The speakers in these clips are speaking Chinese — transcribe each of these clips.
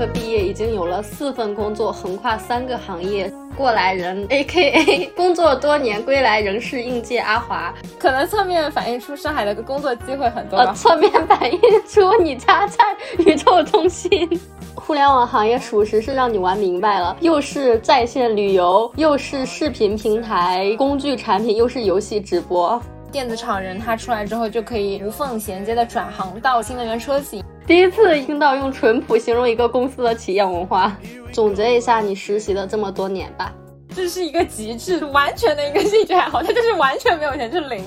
科毕业已经有了四份工作，横跨三个行业。过来人，A.K.A. 工作多年归来仍是应届阿华，可能侧面反映出上海的工作机会很多吧。侧面反映出你家在宇宙中心。互联网行业属实是让你玩明白了，又是在线旅游，又是视频平台、工具产品，又是游戏直播。电子厂人他出来之后就可以无缝衔接的转行到新能源车企。第一次听到用淳朴形容一个公司的企业文化。总结一下你实习的这么多年吧。这是一个极致完全的一个兴趣爱好，它就是完全没有钱，是零。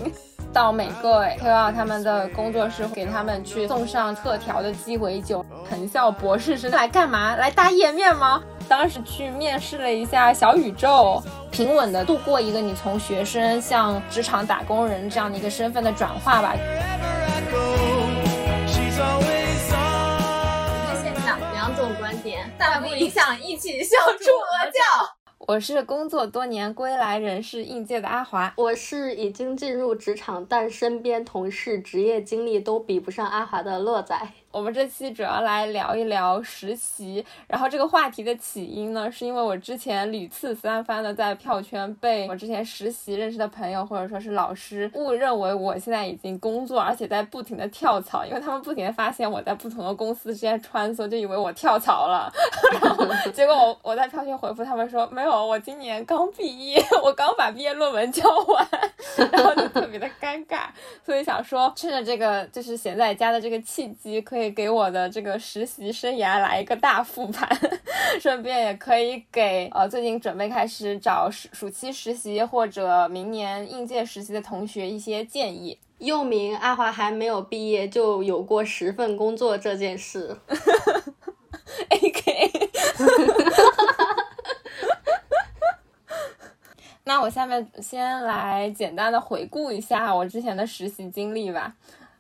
到每个 KOL 他们的工作室，给他们去送上特调的鸡尾酒。藤校博士是来干嘛？来搭页面吗？当时去面试了一下小宇宙，平稳的度过一个你从学生向职场打工人这样的一个身份的转化吧。但不影响一起笑出鹅叫。我是工作多年归来人士应届的阿华，我是已经进入职场，但身边同事职业经历都比不上阿华的乐仔。我们这期主要来聊一聊实习，然后这个话题的起因呢，是因为我之前屡次三番的在票圈被我之前实习认识的朋友或者说是老师误认为我现在已经工作，而且在不停的跳槽，因为他们不停的发现我在不同的公司之间穿梭，就以为我跳槽了，然后 结果我我在票圈回复他们说没有，我今年刚毕业，我刚把毕业论文交完，然后就特别的尴尬，所以想说趁着这个就是闲在家的这个契机，可以。给我的这个实习生涯来一个大复盘，顺便也可以给呃最近准备开始找暑暑期实习或者明年应届实习的同学一些建议。又名阿华还没有毕业就有过十份工作这件事。A K。那我下面先来简单的回顾一下我之前的实习经历吧。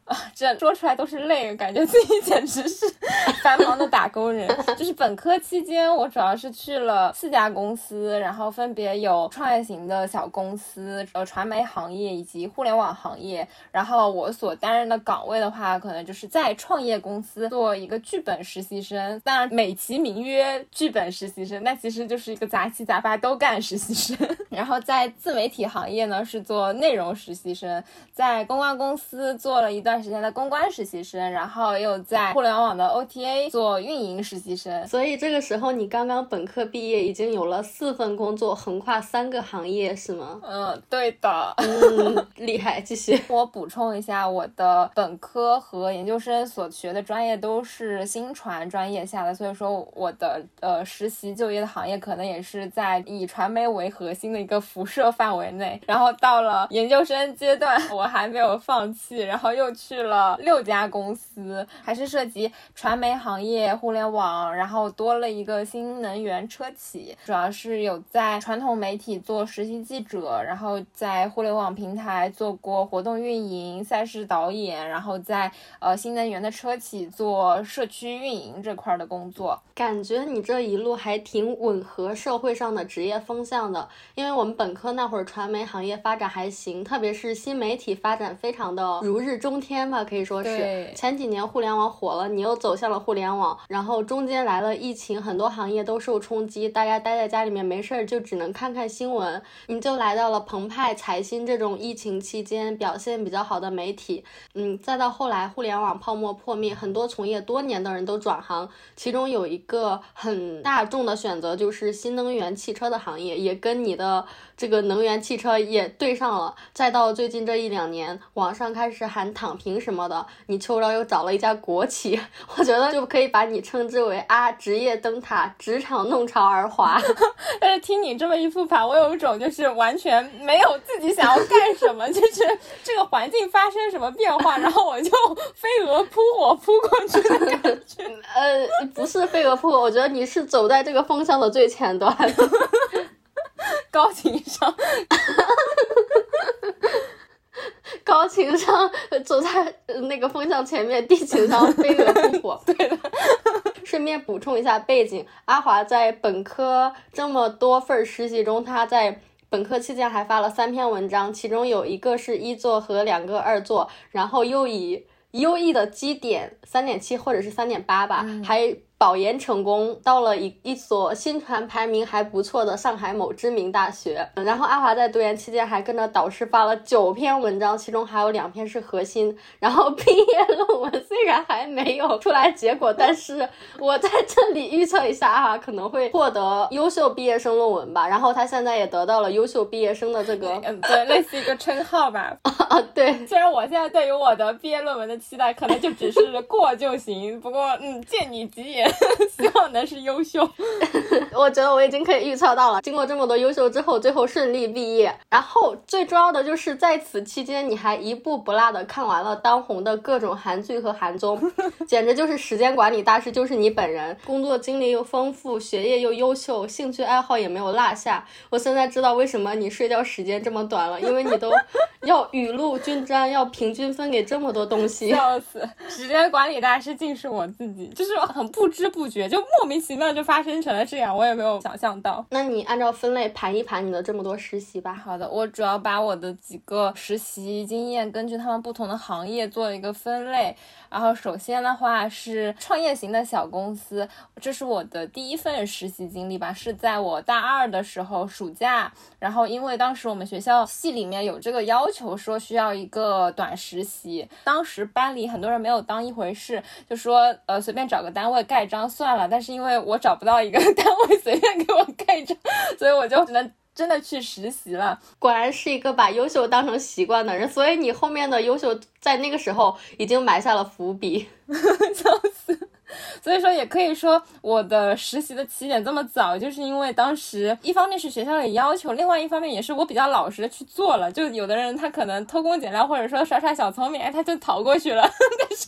啊，这说出来都是泪，感觉自己简直是 繁忙的打工人。就是本科期间，我主要是去了四家公司，然后分别有创业型的小公司、呃传媒行业以及互联网行业。然后我所担任的岗位的话，可能就是在创业公司做一个剧本实习生，当然美其名曰剧本实习生，那其实就是一个杂七杂八都干实习生。然后在自媒体行业呢，是做内容实习生，在公关公司做了一段。段时间的公关实习生，然后又在互联网的 OTA 做运营实习生，所以这个时候你刚刚本科毕业，已经有了四份工作，横跨三个行业，是吗？嗯，对的。嗯，厉害，继续。我补充一下，我的本科和研究生所学的专业都是新传专业下的，所以说我的呃实习就业的行业可能也是在以传媒为核心的一个辐射范围内。然后到了研究生阶段，我还没有放弃，然后又。去了六家公司，还是涉及传媒行业、互联网，然后多了一个新能源车企，主要是有在传统媒体做实习记者，然后在互联网平台做过活动运营、赛事导演，然后在呃新能源的车企做社区运营这块的工作。感觉你这一路还挺吻合社会上的职业风向的，因为我们本科那会儿传媒行业发展还行，特别是新媒体发展非常的如日中天。天吧，可以说是前几年互联网火了，你又走向了互联网，然后中间来了疫情，很多行业都受冲击，大家待在家里面没事儿就只能看看新闻，你就来到了澎湃、财新这种疫情期间表现比较好的媒体，嗯，再到后来互联网泡沫破灭，很多从业多年的人都转行，其中有一个很大众的选择就是新能源汽车的行业，也跟你的。这个能源汽车也对上了，再到最近这一两年，网上开始喊躺平什么的，你秋招又找了一家国企，我觉得就可以把你称之为啊，职业灯塔，职场弄潮儿滑。但是听你这么一复盘，我有一种就是完全没有自己想要干什么，就是这个环境发生什么变化，然后我就飞蛾扑火扑过去的感觉。呃，不是飞蛾扑火，我觉得你是走在这个风向的最前端。高情商，高情商走在那个风向前面，低情商飞蛾扑火。对的。顺便补充一下背景，阿华在本科这么多份实习中，他在本科期间还发了三篇文章，其中有一个是一作和两个二作，然后又以优异的基点三点七或者是三点八吧，还。保研成功，到了一一所新传排名还不错的上海某知名大学。然后阿华在读研期间还跟着导师发了九篇文章，其中还有两篇是核心。然后 毕业论文虽然还没有出来结果，但是我在这里预测一下，阿华可能会获得优秀毕业生论文吧。然后他现在也得到了优秀毕业生的这个，嗯，对，类似一个称号吧。啊，对。虽然我现在对于我的毕业论文的期待可能就只是过就行，不过嗯，借你吉言，希望能是优秀。我觉得我已经可以预测到了，经过这么多优秀之后，最后顺利毕业。然后最重要的就是在此期间，你还一步不落的看完了当红的各种韩剧和韩综，简直就是时间管理大师，就是你本人。工作经历又丰富，学业又优秀，兴趣爱好也没有落下。我现在知道为什么你睡觉时间这么短了，因为你都 要雨露均沾，要平均分给这么多东西。笑死！时间管理大师竟是我自己，就是很不知不觉就莫名其妙就发生成了这样，我也没有想象到。那你按照分类盘一盘你的这么多实习吧。好的，我主要把我的几个实习经验根据他们不同的行业做了一个分类。然后首先的话是创业型的小公司，这是我的第一份实习经历吧，是在我大二的时候暑假。然后因为当时我们学校系里面有这个要求，说需要一个短实习，当时班里很多人没有当一回事，就说呃随便找个单位盖章算了。但是因为我找不到一个 单位随便给我盖章，所以我就只能。真的去实习了，果然是一个把优秀当成习惯的人，所以你后面的优秀在那个时候已经埋下了伏笔，笑死。所以说，也可以说我的实习的起点这么早，就是因为当时一方面是学校里要求，另外一方面也是我比较老实的去做了。就有的人他可能偷工减料，或者说耍耍小聪明，哎，他就逃过去了。但是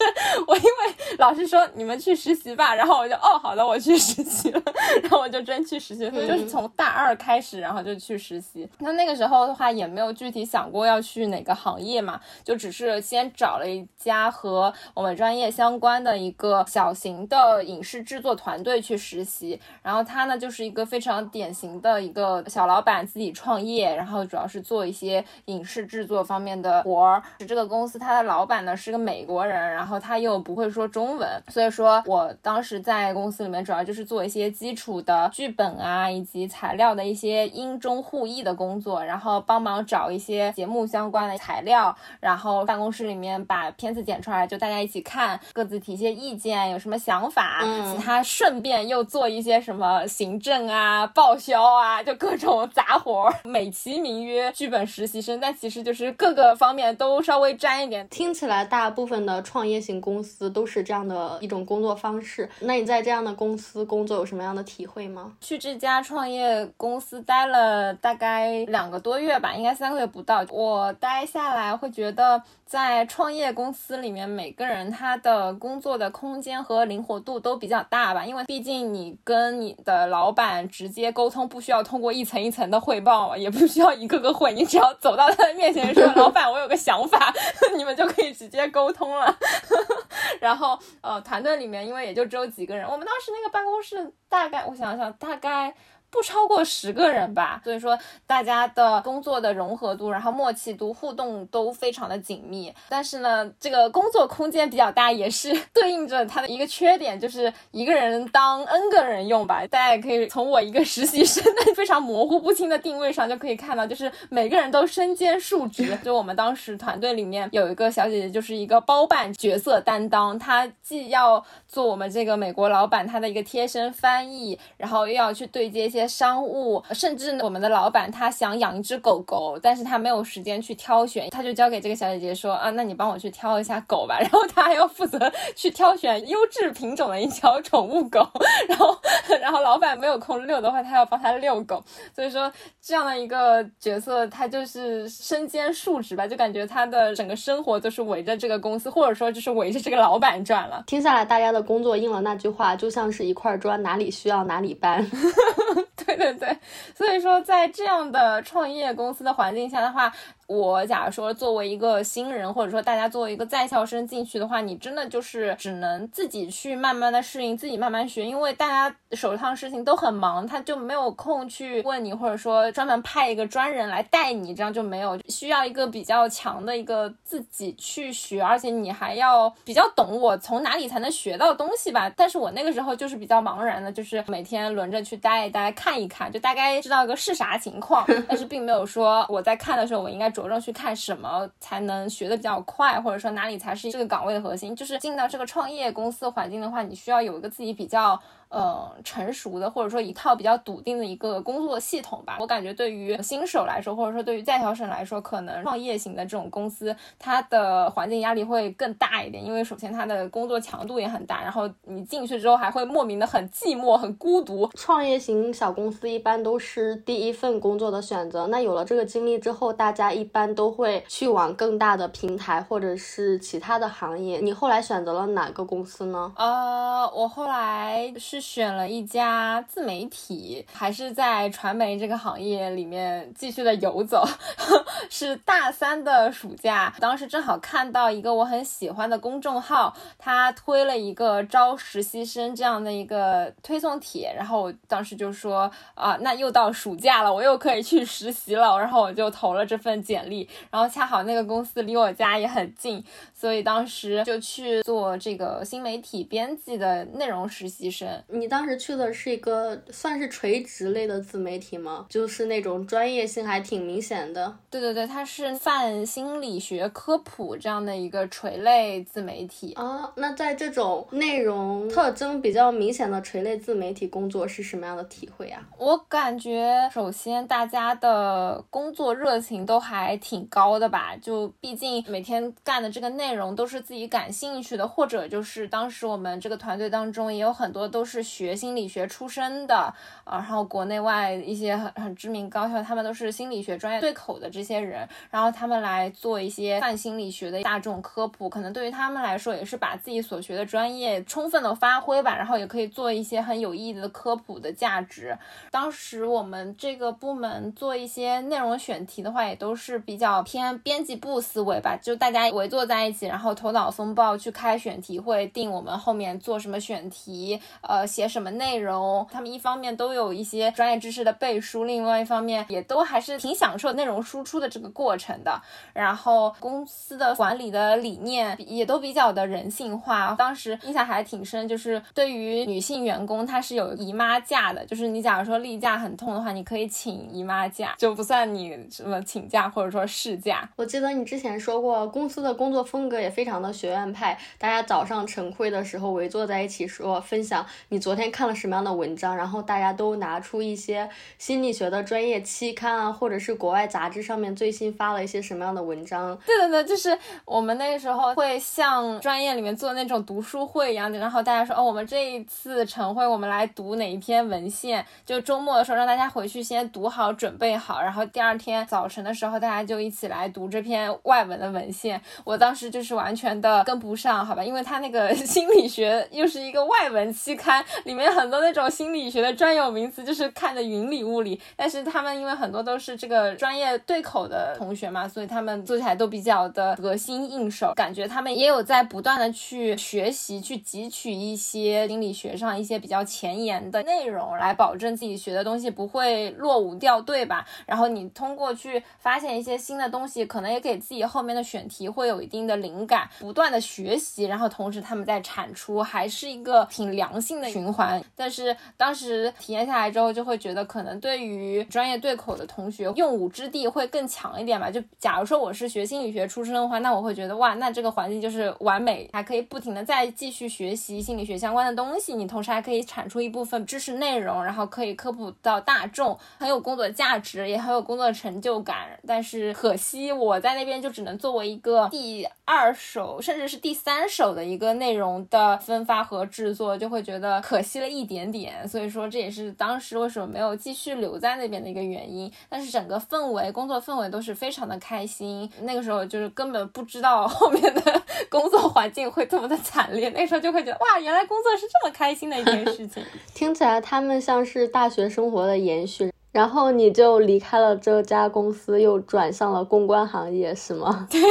我因为老师说你们去实习吧，然后我就哦好的，我去实习了，然后我就真去实习，就是从大二开始，然后就去实习。那那个时候的话，也没有具体想过要去哪个行业嘛，就只是先找了一家和我们专业相关的一个小型的。影视制作团队去实习，然后他呢就是一个非常典型的一个小老板，自己创业，然后主要是做一些影视制作方面的活儿。这个公司他的老板呢是个美国人，然后他又不会说中文，所以说我当时在公司里面主要就是做一些基础的剧本啊，以及材料的一些英中互译的工作，然后帮忙找一些节目相关的材料，然后办公室里面把片子剪出来，就大家一起看，各自提一些意见，有什么想法。嗯，其他顺便又做一些什么行政啊、报销啊，就各种杂活，美其名曰剧本实习生，但其实就是各个方面都稍微沾一点。听起来大部分的创业型公司都是这样的一种工作方式。那你在这样的公司工作有什么样的体会吗？去这家创业公司待了大概两个多月吧，应该三个月不到。我待下来会觉得。在创业公司里面，每个人他的工作的空间和灵活度都比较大吧，因为毕竟你跟你的老板直接沟通，不需要通过一层一层的汇报，也不需要一个个会，你只要走到他的面前说：“老板，我有个想法”，你们就可以直接沟通了。然后，呃，团队里面因为也就只有几个人，我们当时那个办公室大概，我想想，大概。不超过十个人吧，所以说大家的工作的融合度，然后默契度、互动都非常的紧密。但是呢，这个工作空间比较大，也是 对应着它的一个缺点，就是一个人当 N 个人用吧。大家也可以从我一个实习生的 非常模糊不清的定位上就可以看到，就是每个人都身兼数职。就我们当时团队里面有一个小姐姐，就是一个包办角色担当，她既要做我们这个美国老板他的一个贴身翻译，然后又要去对接一些。商务，甚至我们的老板他想养一只狗狗，但是他没有时间去挑选，他就交给这个小姐姐说啊，那你帮我去挑一下狗吧。然后他还要负责去挑选优质品种的一条宠物狗，然后然后老板没有空遛的话，他要帮他遛狗。所以说这样的一个角色，他就是身兼数职吧，就感觉他的整个生活都是围着这个公司，或者说就是围着这个老板转了。听下来，大家的工作应了那句话，就像是一块砖，哪里需要哪里搬。对对对，所以说在这样的创业公司的环境下的话，我假如说作为一个新人，或者说大家作为一个在校生进去的话，你真的就是只能自己去慢慢的适应，自己慢慢学，因为大家手上事情都很忙，他就没有空去问你，或者说专门派一个专人来带你，这样就没有需要一个比较强的一个自己去学，而且你还要比较懂我从哪里才能学到东西吧。但是我那个时候就是比较茫然的，就是每天轮着去带一带看一看，就大概知道个是啥情况，但是并没有说我在看的时候我应该。着重去看什么才能学的比较快，或者说哪里才是这个岗位的核心。就是进到这个创业公司环境的话，你需要有一个自己比较。呃，成熟的或者说一套比较笃定的一个工作系统吧。我感觉对于新手来说，或者说对于在校生来说，可能创业型的这种公司，它的环境压力会更大一点。因为首先它的工作强度也很大，然后你进去之后还会莫名的很寂寞、很孤独。创业型小公司一般都是第一份工作的选择。那有了这个经历之后，大家一般都会去往更大的平台或者是其他的行业。你后来选择了哪个公司呢？呃，我后来是。是选了一家自媒体，还是在传媒这个行业里面继续的游走。是大三的暑假，当时正好看到一个我很喜欢的公众号，他推了一个招实习生这样的一个推送帖，然后我当时就说啊，那又到暑假了，我又可以去实习了，然后我就投了这份简历，然后恰好那个公司离我家也很近，所以当时就去做这个新媒体编辑的内容实习生。你当时去的是一个算是垂直类的自媒体吗？就是那种专业性还挺明显的。对对对，它是泛心理学科普这样的一个垂类自媒体啊。那在这种内容特征比较明显的垂类自媒体工作是什么样的体会啊？我感觉首先大家的工作热情都还挺高的吧，就毕竟每天干的这个内容都是自己感兴趣的，或者就是当时我们这个团队当中也有很多都是。是学心理学出身的啊，然后国内外一些很很知名高校，他们都是心理学专业对口的这些人，然后他们来做一些泛心理学的大众科普，可能对于他们来说也是把自己所学的专业充分的发挥吧，然后也可以做一些很有意义的科普的价值。当时我们这个部门做一些内容选题的话，也都是比较偏编辑部思维吧，就大家围坐在一起，然后头脑风暴去开选题会，定我们后面做什么选题，呃。写什么内容？他们一方面都有一些专业知识的背书，另外一方面也都还是挺享受内容输出的这个过程的。然后公司的管理的理念也都比较的人性化。当时印象还挺深，就是对于女性员工，她是有姨妈假的，就是你假如说例假很痛的话，你可以请姨妈假，就不算你什么请假或者说事假。我记得你之前说过，公司的工作风格也非常的学院派，大家早上晨会的时候围坐在一起说分享。你昨天看了什么样的文章？然后大家都拿出一些心理学的专业期刊啊，或者是国外杂志上面最新发了一些什么样的文章？对对对，就是我们那个时候会像专业里面做那种读书会一样的，然后大家说哦，我们这一次晨会我们来读哪一篇文献？就周末的时候让大家回去先读好，准备好，然后第二天早晨的时候大家就一起来读这篇外文的文献。我当时就是完全的跟不上，好吧，因为他那个 心理学又是一个外文期刊。里面很多那种心理学的专有名词，就是看的云里雾里。但是他们因为很多都是这个专业对口的同学嘛，所以他们做起来都比较的得心应手。感觉他们也有在不断的去学习，去汲取一些心理学上一些比较前沿的内容，来保证自己学的东西不会落伍掉队吧。然后你通过去发现一些新的东西，可能也给自己后面的选题会有一定的灵感。不断的学习，然后同时他们在产出，还是一个挺良性的。循环，但是当时体验下来之后，就会觉得可能对于专业对口的同学，用武之地会更强一点吧。就假如说我是学心理学出身的话，那我会觉得哇，那这个环境就是完美，还可以不停的再继续学习心理学相关的东西。你同时还可以产出一部分知识内容，然后可以科普到大众，很有工作价值，也很有工作成就感。但是可惜我在那边就只能作为一个第二手，甚至是第三手的一个内容的分发和制作，就会觉得。可惜了一点点，所以说这也是当时为什么没有继续留在那边的一个原因。但是整个氛围、工作氛围都是非常的开心。那个时候就是根本不知道 后面的工作环境会这么的惨烈，那时候就会觉得哇，原来工作是这么开心的一件事情。听起来他们像是大学生活的延续。然后你就离开了这家公司，又转向了公关行业，是吗？对，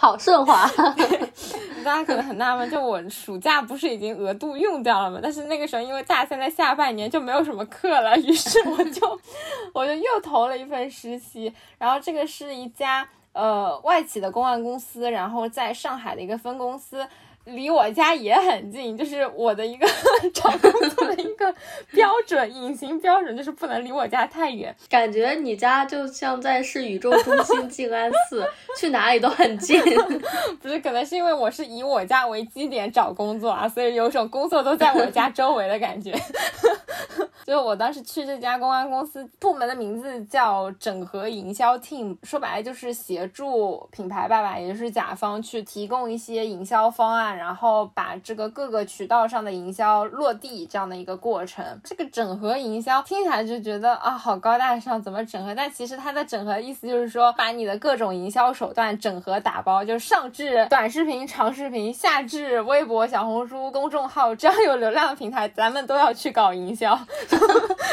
好顺滑。大家可能很纳闷，就我暑假不是已经额度用掉了吗？但是那个时候因为大三的下半年就没有什么课了，于是我就 我就又投了一份实习，然后这个是一家呃外企的公关公司，然后在上海的一个分公司。离我家也很近，就是我的一个 找工作的一个标准，隐形标准就是不能离我家太远。感觉你家就像在市宇宙中心静安寺，去哪里都很近。不是，可能是因为我是以我家为基点找工作啊，所以有种工作都在我家周围的感觉。就我当时去这家公关公司，部门的名字叫整合营销 team，说白了就是协助品牌爸爸，也就是甲方去提供一些营销方案。然后把这个各个渠道上的营销落地这样的一个过程，这个整合营销听起来就觉得啊好高大上，怎么整合？但其实它的整合意思就是说，把你的各种营销手段整合打包，就上至短视频、长视频，下至微博、小红书公众号，只要有流量的平台，咱们都要去搞营销，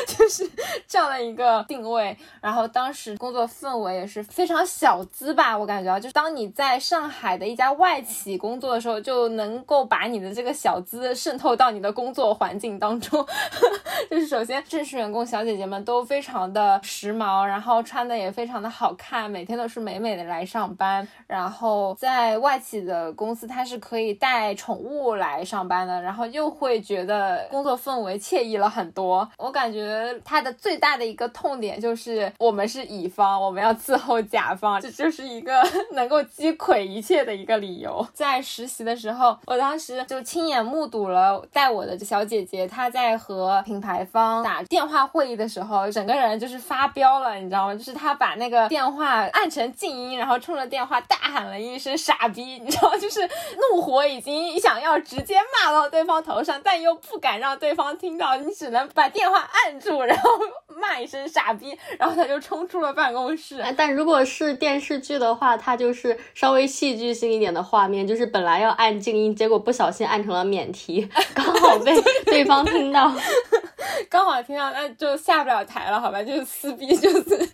就是这样的一个定位。然后当时工作氛围也是非常小资吧，我感觉啊就是当你在上海的一家外企工作的时候，就能够把你的这个小资渗透到你的工作环境当中，就是首先正式员工小姐姐们都非常的时髦，然后穿的也非常的好看，每天都是美美的来上班。然后在外企的公司，它是可以带宠物来上班的，然后又会觉得工作氛围惬意了很多。我感觉它的最大的一个痛点就是我们是乙方，我们要伺候甲方，这就是一个能够击溃一切的一个理由。在实习的时候。我当时就亲眼目睹了带我的小姐姐，她在和品牌方打电话会议的时候，整个人就是发飙了，你知道吗？就是她把那个电话按成静音，然后冲着电话大喊了一声“傻逼”，你知道，就是怒火已经想要直接骂到对方头上，但又不敢让对方听到，你只能把电话按住，然后骂一声“傻逼”，然后她就冲出了办公室。但如果是电视剧的话，它就是稍微戏剧性一点的画面，就是本来要按静音。结果不小心按成了免提，刚好被 对方听到，刚好听到，那就下不了台了，好吧？就是撕逼，就是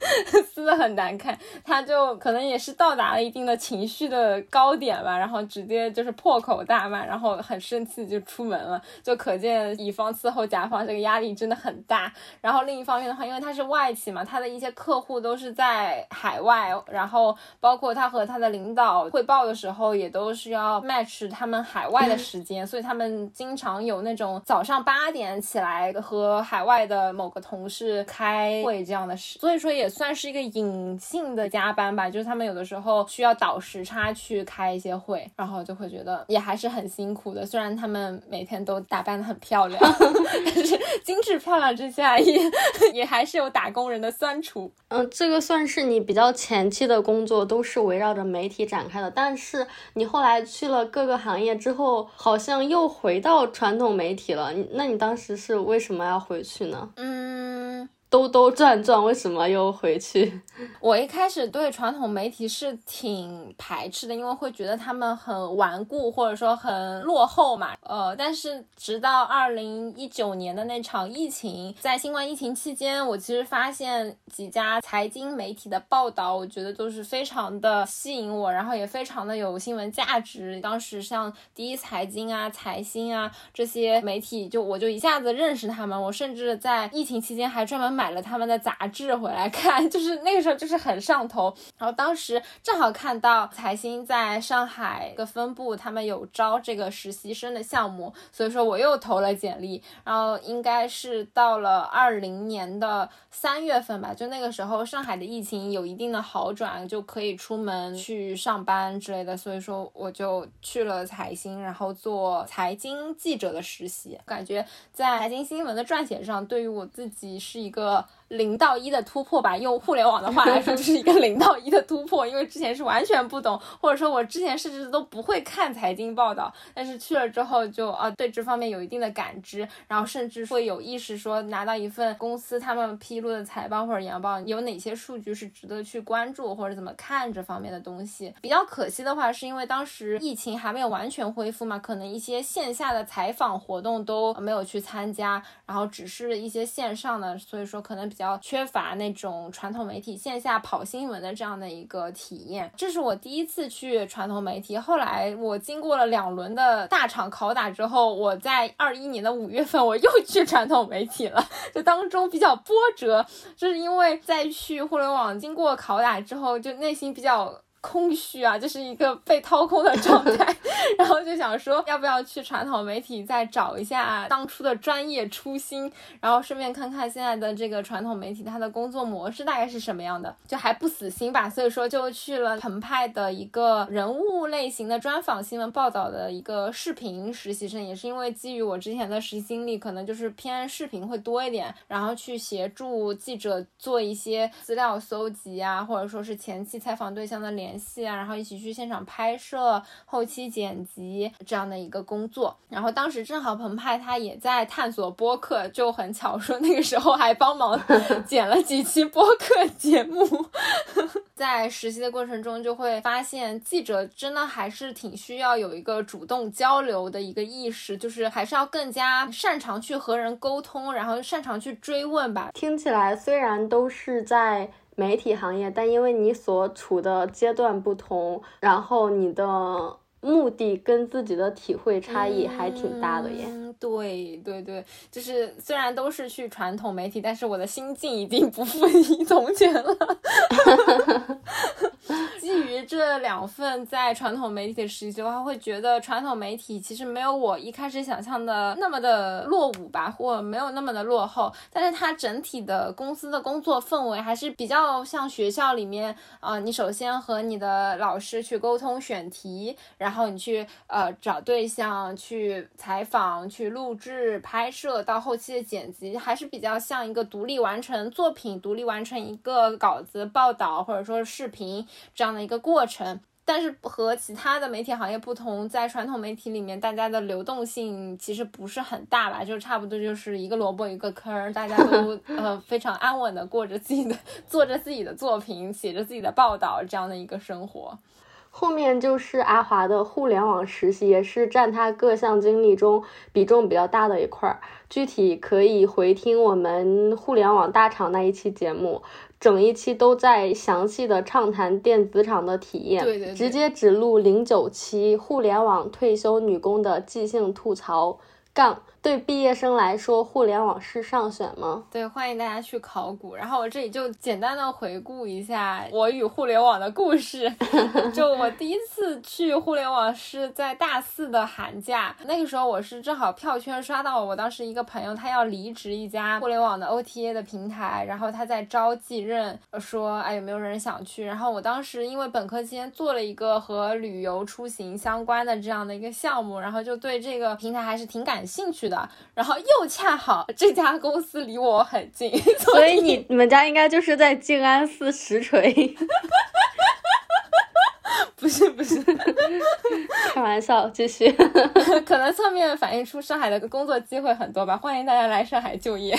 撕的很难看。他就可能也是到达了一定的情绪的高点吧，然后直接就是破口大骂，然后很生气就出门了。就可见乙方伺候甲方这个压力真的很大。然后另一方面的话，因为他是外企嘛，他的一些客户都是在海外，然后包括他和他的领导汇报的时候，也都是要 match 他们。们海外的时间，所以他们经常有那种早上八点起来和和海外的某个同事开会这样的事，所以说也算是一个隐性的加班吧。就是他们有的时候需要倒时差去开一些会，然后就会觉得也还是很辛苦的。虽然他们每天都打扮的很漂亮，但是精致漂亮之下也也还是有打工人的酸楚。嗯，这个算是你比较前期的工作都是围绕着媒体展开的，但是你后来去了各个行。业之后好像又回到传统媒体了，那你当时是为什么要回去呢？嗯。兜兜转转，为什么又回去？我一开始对传统媒体是挺排斥的，因为会觉得他们很顽固，或者说很落后嘛。呃，但是直到二零一九年的那场疫情，在新冠疫情期间，我其实发现几家财经媒体的报道，我觉得都是非常的吸引我，然后也非常的有新闻价值。当时像第一财经啊、财新啊这些媒体，就我就一下子认识他们。我甚至在疫情期间还专门买。买了他们的杂志回来看，就是那个时候就是很上头。然后当时正好看到财新在上海的分部，他们有招这个实习生的项目，所以说我又投了简历。然后应该是到了二零年的三月份吧，就那个时候上海的疫情有一定的好转，就可以出门去上班之类的。所以说我就去了财新，然后做财经记者的实习。感觉在财经新闻的撰写上，对于我自己是一个。uh, 零到一的突破吧，用互联网的话来说，就是一个零到一的突破。因为之前是完全不懂，或者说我之前甚至都不会看财经报道，但是去了之后就啊，对这方面有一定的感知，然后甚至会有意识说拿到一份公司他们披露的财报或者研报，有哪些数据是值得去关注或者怎么看这方面的东西。比较可惜的话，是因为当时疫情还没有完全恢复嘛，可能一些线下的采访活动都没有去参加，然后只是一些线上的，所以说可能。比较缺乏那种传统媒体线下跑新闻的这样的一个体验。这是我第一次去传统媒体。后来我经过了两轮的大厂拷打之后，我在二一年的五月份我又去传统媒体了。这当中比较波折，就是因为在去互联网经过拷打之后，就内心比较。空虚啊，就是一个被掏空的状态，然后就想说，要不要去传统媒体再找一下当初的专业初心，然后顺便看看现在的这个传统媒体它的工作模式大概是什么样的，就还不死心吧，所以说就去了澎湃的一个人物类型的专访新闻报道的一个视频实习生，也是因为基于我之前的实习经历，可能就是偏视频会多一点，然后去协助记者做一些资料搜集啊，或者说是前期采访对象的联。联系啊，然后一起去现场拍摄、后期剪辑这样的一个工作。然后当时正好澎湃他也在探索播客，就很巧说那个时候还帮忙 剪了几期播客节目。在实习的过程中，就会发现记者真的还是挺需要有一个主动交流的一个意识，就是还是要更加擅长去和人沟通，然后擅长去追问吧。听起来虽然都是在。媒体行业，但因为你所处的阶段不同，然后你的目的跟自己的体会差异还挺大的耶。对对对，就是虽然都是去传统媒体，但是我的心境已经不复以从前了。基于这两份在传统媒体的实习的话，会觉得传统媒体其实没有我一开始想象的那么的落伍吧，或没有那么的落后。但是它整体的公司的工作氛围还是比较像学校里面，呃，你首先和你的老师去沟通选题，然后你去呃找对象去采访、去录制、拍摄，到后期的剪辑，还是比较像一个独立完成作品、独立完成一个稿子、报道或者说视频这样。的一个过程，但是和其他的媒体行业不同，在传统媒体里面，大家的流动性其实不是很大吧，就差不多就是一个萝卜一个坑，大家都 呃非常安稳的过着自己的，做着自己的作品，写着自己的报道这样的一个生活。后面就是阿华的互联网实习，也是占他各项经历中比重比较大的一块儿。具体可以回听我们互联网大厂那一期节目。整一期都在详细的畅谈电子厂的体验，对对，直接只录零九期互联网退休女工的即兴吐槽杠。对毕业生来说，互联网是上选吗？对，欢迎大家去考古。然后我这里就简单的回顾一下我与互联网的故事。就我第一次去互联网是在大四的寒假，那个时候我是正好票圈刷到我当时一个朋友，他要离职一家互联网的 OTA 的平台，然后他在招继任，说哎有没有人想去？然后我当时因为本科期间做了一个和旅游出行相关的这样的一个项目，然后就对这个平台还是挺感兴趣的。然后又恰好这家公司离我很近，所以你你们家应该就是在静安寺实锤。不是不是，开玩笑，继续。可能侧面反映出上海的工作机会很多吧，欢迎大家来上海就业。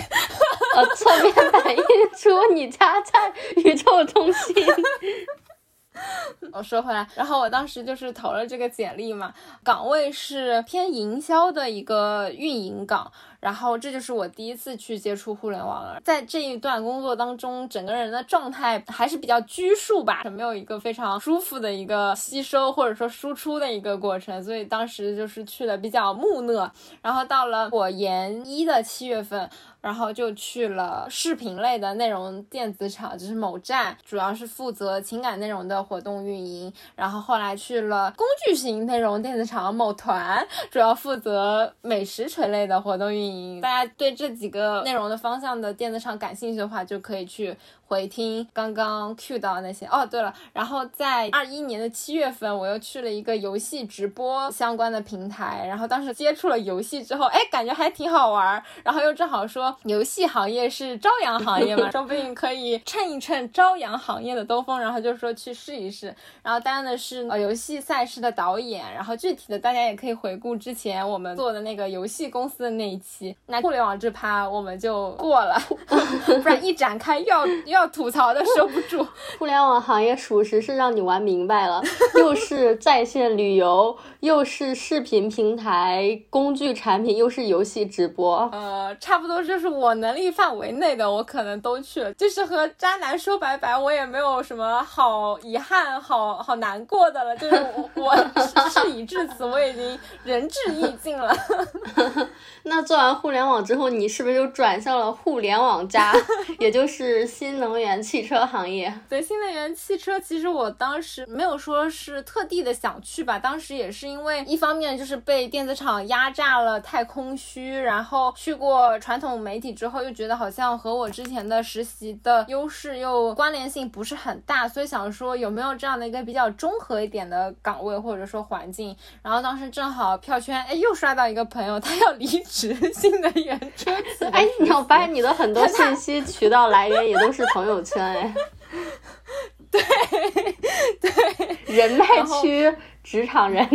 呃，侧面反映出你家在宇宙中心。我说回来，然后我当时就是投了这个简历嘛，岗位是偏营销的一个运营岗。然后这就是我第一次去接触互联网了，在这一段工作当中，整个人的状态还是比较拘束吧，没有一个非常舒服的一个吸收或者说输出的一个过程，所以当时就是去的比较木讷。然后到了我研一的七月份，然后就去了视频类的内容电子厂，就是某站，主要是负责情感内容的活动运营。然后后来去了工具型内容电子厂某团，主要负责美食垂类的活动运营。大家对这几个内容的方向的电子厂感兴趣的话，就可以去。回听刚刚 Q 到那些哦，对了，然后在二一年的七月份，我又去了一个游戏直播相关的平台，然后当时接触了游戏之后，哎，感觉还挺好玩，然后又正好说游戏行业是朝阳行业嘛，说不定可以蹭一蹭朝阳行业的东风，然后就说去试试一试。然后担任的是呃游戏赛事的导演，然后具体的大家也可以回顾之前我们做的那个游戏公司的那一期。那互联网这趴我们就过了，不然一展开又要 又要吐槽的收不住。互联网行业属实是让你玩明白了，又是在线旅游，又是视频平台工具产品，又是游戏直播。呃，差不多就是我能力范围内的，我可能都去了。就是和渣男说拜拜，我也没有什么好遗憾、好好难过的了。就是我我 事已至此，我已经仁至义尽了。那做完互联网之后，你是不是就转向了互联网加，也就是新能源汽车行业？对，新能源汽车，其实我当时没有说是特地的想去吧，当时也是因为一方面就是被电子厂压榨了，太空虚，然后去过传统媒体之后，又觉得好像和我之前的实习的优势又关联性不是很大，所以想说有没有这样的一个比较综合一点的岗位或者说环境。然后当时正好票圈，哎，又刷到一个朋友，他要离。职 新能源车企，哎，你我发现你的很多信息渠道来源也都是朋友圈，哎，对对，人脉区职场人。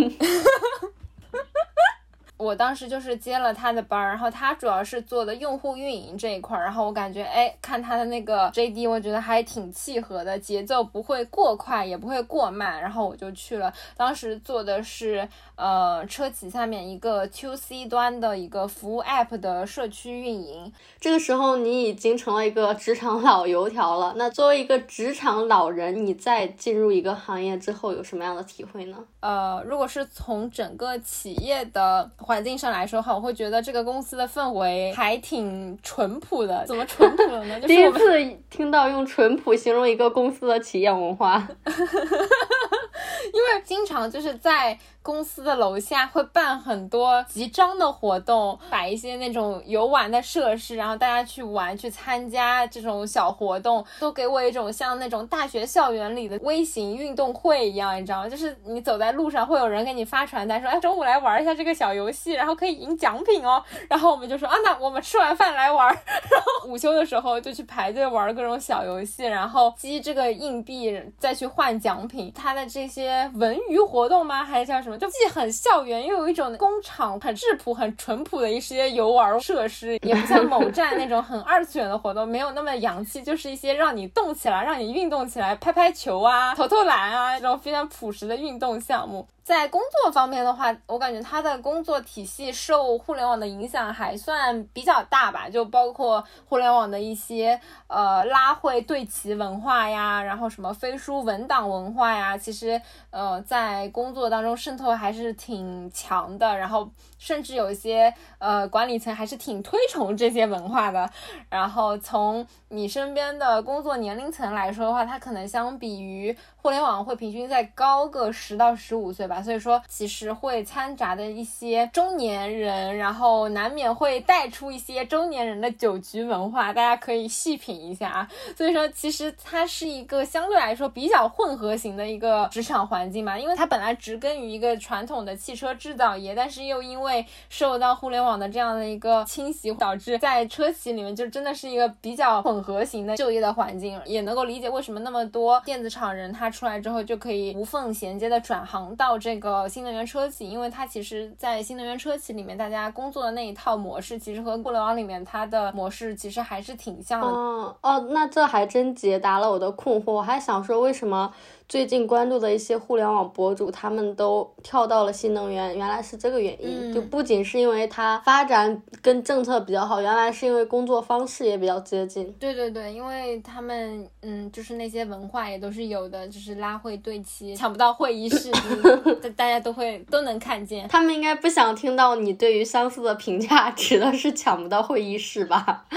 我当时就是接了他的班儿，然后他主要是做的用户运营这一块儿，然后我感觉，哎，看他的那个 JD，我觉得还挺契合的，节奏不会过快，也不会过慢，然后我就去了。当时做的是，呃，车企下面一个 To C 端的一个服务 App 的社区运营。这个时候你已经成了一个职场老油条了。那作为一个职场老人，你在进入一个行业之后有什么样的体会呢？呃，如果是从整个企业的环境上来说哈，我会觉得这个公司的氛围还挺淳朴的。怎么淳朴了呢？第一次听到用淳朴形容一个公司的企业文化，因为经常就是在。公司的楼下会办很多集章的活动，摆一些那种游玩的设施，然后大家去玩、去参加这种小活动，都给我一种像那种大学校园里的微型运动会一样，你知道吗？就是你走在路上，会有人给你发传单，说：“哎，中午来玩一下这个小游戏，然后可以赢奖品哦。”然后我们就说：“啊，那我们吃完饭来玩。” 然后午休的时候就去排队玩各种小游戏，然后积这个硬币再去换奖品。它的这一些文娱活动吗？还是叫什么？就既很校园，又有一种工厂很质朴、很淳朴的一些游玩设施，也不像某站那种很二次元的活动，没有那么洋气，就是一些让你动起来、让你运动起来、拍拍球啊、投投篮啊这种非常朴实的运动项目。在工作方面的话，我感觉他的工作体系受互联网的影响还算比较大吧，就包括互联网的一些呃拉会对齐文化呀，然后什么飞书文档文化呀，其实呃在工作当中渗透还是挺强的，然后甚至有一些呃管理层还是挺推崇这些文化的。然后从你身边的工作年龄层来说的话，它可能相比于互联网会平均再高个十到十五岁吧。所以说，其实会掺杂的一些中年人，然后难免会带出一些中年人的酒局文化，大家可以细品一下啊。所以说，其实它是一个相对来说比较混合型的一个职场环境嘛，因为它本来植根于一个传统的汽车制造业，但是又因为受到互联网的这样的一个侵袭，导致在车企里面就真的是一个比较混合型的就业的环境，也能够理解为什么那么多电子厂人他出来之后就可以无缝衔接的转行到。这个新能源车企，因为它其实，在新能源车企里面，大家工作的那一套模式，其实和互联网里面它的模式其实还是挺像的。哦哦，那这还真解答了我的困惑。我还想说，为什么？最近关注的一些互联网博主，他们都跳到了新能源，原来是这个原因。就不仅是因为它发展跟政策比较好，原来是因为工作方式也比较接近。对对对，因为他们嗯，就是那些文化也都是有的，就是拉会对齐，抢不到会议室，大家都会都能看见。他们应该不想听到你对于相似的评价，指的是抢不到会议室吧？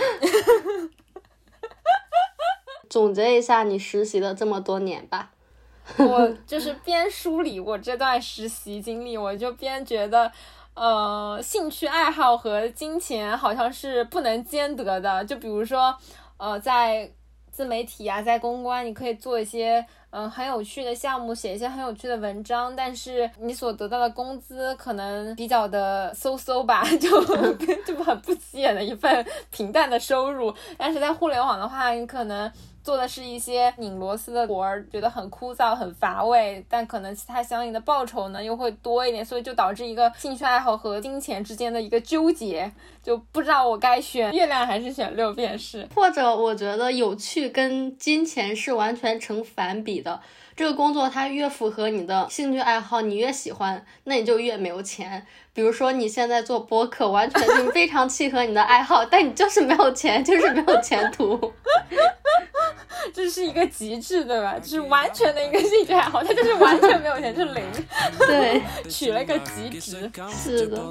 总结一下你实习的这么多年吧。我 就是边梳理我这段实习经历，我就边觉得，呃，兴趣爱好和金钱好像是不能兼得的。就比如说，呃，在自媒体啊，在公关，你可以做一些嗯很有趣的项目，写一些很有趣的文章，但是你所得到的工资可能比较的嗖嗖吧，就就很不起眼的一份平淡的收入。但是在互联网的话，你可能。做的是一些拧螺丝的活儿，觉得很枯燥、很乏味，但可能其他相应的报酬呢又会多一点，所以就导致一个兴趣爱好和金钱之间的一个纠结，就不知道我该选月亮还是选六便士。或者我觉得有趣跟金钱是完全成反比的，这个工作它越符合你的兴趣爱好，你越喜欢，那你就越没有钱。比如说你现在做播客，完全就是非常契合你的爱好，但你就是没有钱，就是没有前途。这是一个极致，对吧？就是完全的一个兴趣爱好，它就是完全没有钱，就是零。对，取了个极值。是的。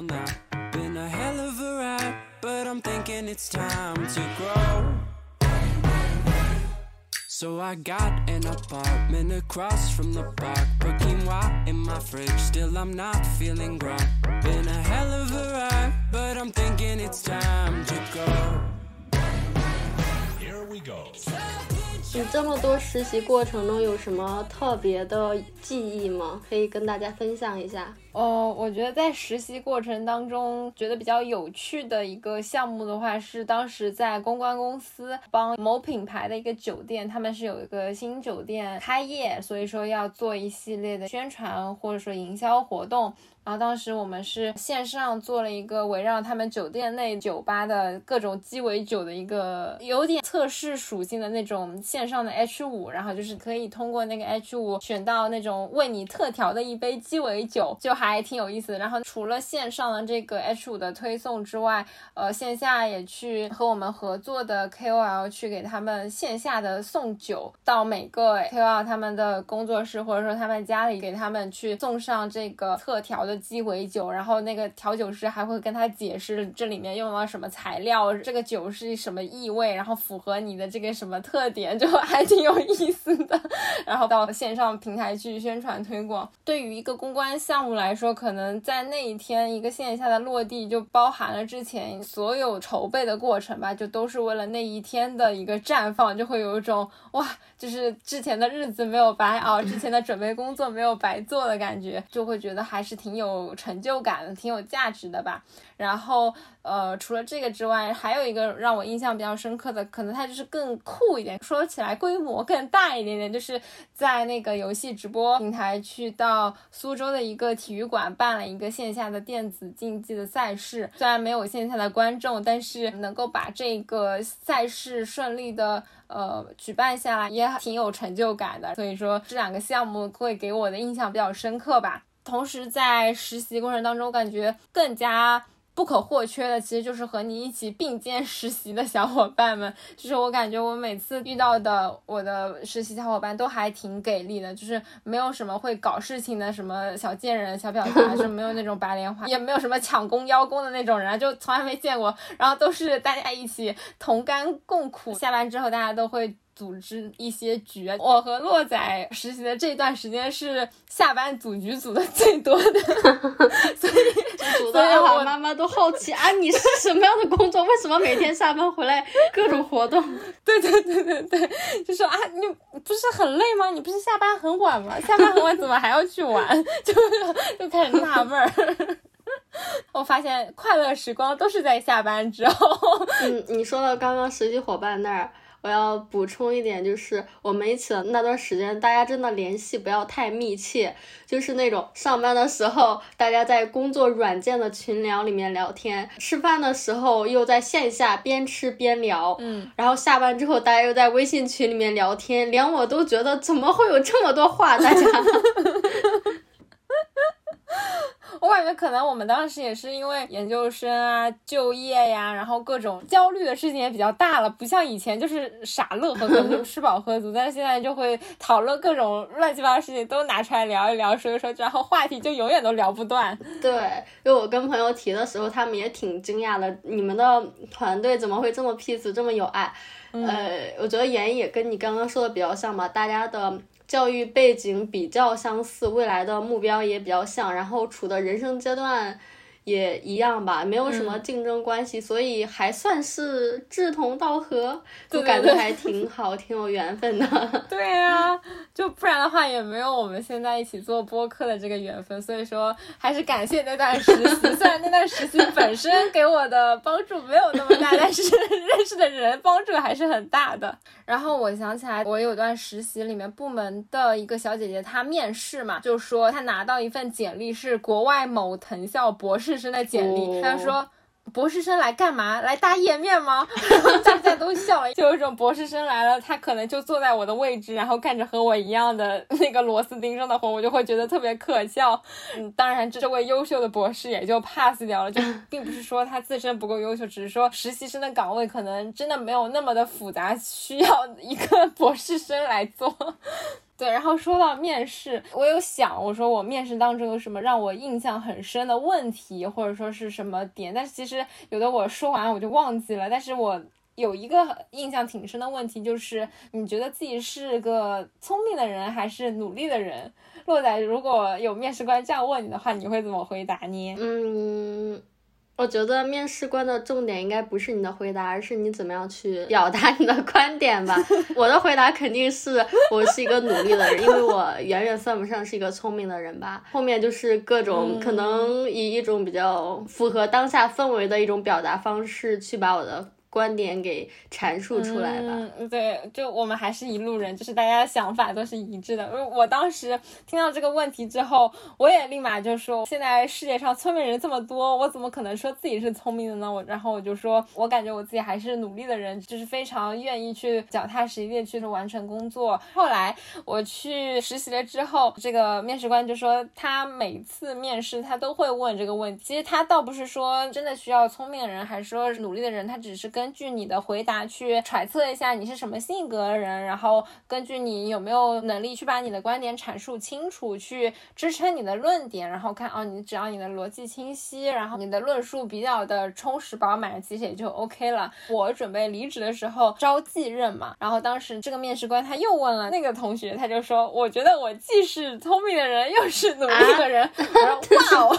So I got an apartment across from the park. Put quinoa in my fridge, still I'm not feeling grown. Been a hell of a ride, but I'm thinking it's time to go. Here we go. 你这么多实习过程中有什么特别的记忆吗？可以跟大家分享一下。哦，我觉得在实习过程当中，觉得比较有趣的一个项目的话，是当时在公关公司帮某品牌的一个酒店，他们是有一个新酒店开业，所以说要做一系列的宣传或者说营销活动。然后当时我们是线上做了一个围绕他们酒店内酒吧的各种鸡尾酒的一个有点测试属性的那种线上的 H 五，然后就是可以通过那个 H 五选到那种为你特调的一杯鸡尾酒，就还挺有意思的。然后除了线上的这个 H 五的推送之外，呃，线下也去和我们合作的 KOL 去给他们线下的送酒，到每个 KOL 他们的工作室或者说他们家里给他们去送上这个特调的。鸡尾酒，然后那个调酒师还会跟他解释这里面用了什么材料，这个酒是什么意味，然后符合你的这个什么特点，就 还挺有意思的。然后到线上平台去宣传推广。对于一个公关项目来来说，可能在那一天一个线下的落地就包含了之前所有筹备的过程吧，就都是为了那一天的一个绽放，就会有一种哇，就是之前的日子没有白熬，之前的准备工作没有白做的感觉，就会觉得还是挺。有成就感的，挺有价值的吧。然后，呃，除了这个之外，还有一个让我印象比较深刻的，可能它就是更酷一点，说起来规模更大一点点，就是在那个游戏直播平台去到苏州的一个体育馆办了一个线下的电子竞技的赛事。虽然没有线下的观众，但是能够把这个赛事顺利的呃举办下来，也挺有成就感的。所以说，这两个项目会给我的印象比较深刻吧。同时，在实习过程当中，感觉更加不可或缺的，其实就是和你一起并肩实习的小伙伴们。就是我感觉，我每次遇到的我的实习小伙伴都还挺给力的，就是没有什么会搞事情的什么小贱人、小婊子，就没有那种白莲花，也没有什么抢功邀功的那种人，就从来没见过。然后都是大家一起同甘共苦，下班之后大家都会。组织一些局，我和洛仔实习的这段时间是下班组局组的最多的，所以 所以我妈妈都好奇啊，你是什么样的工作？为什么每天下班回来各种活动？对对对对对，就说啊，你不是很累吗？你不是下班很晚吗？下班很晚怎么还要去玩？就就开始纳闷儿。我发现快乐时光都是在下班之后。嗯，你说到刚刚实习伙伴那儿。我要补充一点，就是我们一起的那段时间，大家真的联系不要太密切，就是那种上班的时候大家在工作软件的群聊里面聊天，吃饭的时候又在线下边吃边聊，嗯，然后下班之后大家又在微信群里面聊天，连我都觉得怎么会有这么多话，大家。我感觉可能我们当时也是因为研究生啊、就业呀，然后各种焦虑的事情也比较大了，不像以前就是傻乐呵呵就 吃饱喝足，但是现在就会讨论各种乱七八糟事情都拿出来聊一聊，说一说，然后话题就永远都聊不断。对，因为我跟朋友提的时候，他们也挺惊讶的，你们的团队怎么会这么 peace，这么有爱？呃，我觉得原因也跟你刚刚说的比较像吧，大家的。教育背景比较相似，未来的目标也比较像，然后处的人生阶段也一样吧，没有什么竞争关系，所以还算是志同道合，就感觉还挺好，挺有缘分的。对呀，就不然的话也没有我们现在一起做播客的这个缘分。所以说，还是感谢那段实习，虽然那段实习本身给我的帮助没有那么大，但是 认识的人帮助还是很大的。然后我想起来，我有段实习里面部门的一个小姐姐，她面试嘛，就说她拿到一份简历是国外某藤校博士。生的简历，他就说博士生来干嘛？来搭页面吗？然后大家都笑了，就有一种博士生来了，他可能就坐在我的位置，然后干着和我一样的 那个螺丝钉上的活，我就会觉得特别可笑。嗯，当然这位优秀的博士也就 pass 掉了，就并不是说他自身不够优秀，只是说实习生的岗位可能真的没有那么的复杂，需要一个博士生来做。对，然后说到面试，我有想，我说我面试当中有什么让我印象很深的问题，或者说是什么点，但是其实有的我说完我就忘记了。但是我有一个印象挺深的问题，就是你觉得自己是个聪明的人还是努力的人？洛仔，如果有面试官这样问你的话，你会怎么回答呢？嗯。我觉得面试官的重点应该不是你的回答，而是你怎么样去表达你的观点吧。我的回答肯定是我是一个努力的人，因为我远远算不上是一个聪明的人吧。后面就是各种可能以一种比较符合当下氛围的一种表达方式去把我的。观点给阐述出来吧。嗯，对，就我们还是一路人，就是大家想法都是一致的。我当时听到这个问题之后，我也立马就说，现在世界上聪明人这么多，我怎么可能说自己是聪明的呢？我然后我就说，我感觉我自己还是努力的人，就是非常愿意去脚踏实地去完成工作。后来我去实习了之后，这个面试官就说，他每次面试他都会问这个问题。其实他倒不是说真的需要聪明的人，还是说努力的人，他只是跟。根据你的回答去揣测一下你是什么性格的人，然后根据你有没有能力去把你的观点阐述清楚，去支撑你的论点，然后看哦，你只要你的逻辑清晰，然后你的论述比较的充实饱满，其实也就 OK 了。我准备离职的时候招继任嘛，然后当时这个面试官他又问了那个同学，他就说，我觉得我既是聪明的人，又是努力的人。我说 哇哦，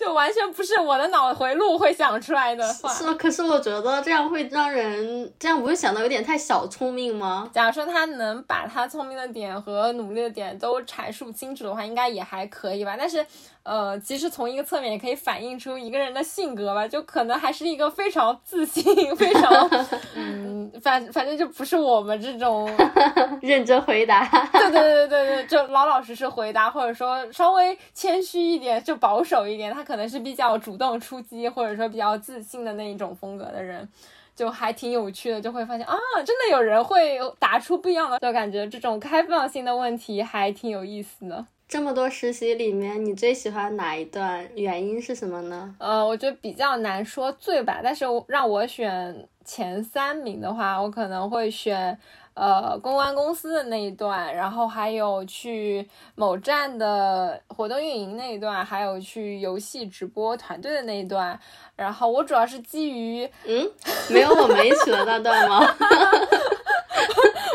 就 就完全不是我的脑回路会想出来的话。是，可是我觉得。这样会让人这样不会显得有点太小聪明吗？假如说他能把他聪明的点和努力的点都阐述清楚的话，应该也还可以吧。但是。呃，其实从一个侧面也可以反映出一个人的性格吧，就可能还是一个非常自信、非常 嗯，反反正就不是我们这种 认真回答。对对对对对对，就老老实实回答，或者说稍微谦虚一点，就保守一点。他可能是比较主动出击，或者说比较自信的那一种风格的人，就还挺有趣的。就会发现啊，真的有人会答出不一样的，就感觉这种开放性的问题还挺有意思的。这么多实习里面，你最喜欢哪一段？原因是什么呢？呃，我觉得比较难说最吧，但是让我选前三名的话，我可能会选呃公关公司的那一段，然后还有去某站的活动运营那一段，还有去游戏直播团队的那一段。然后我主要是基于嗯，没有我们一起的那段吗？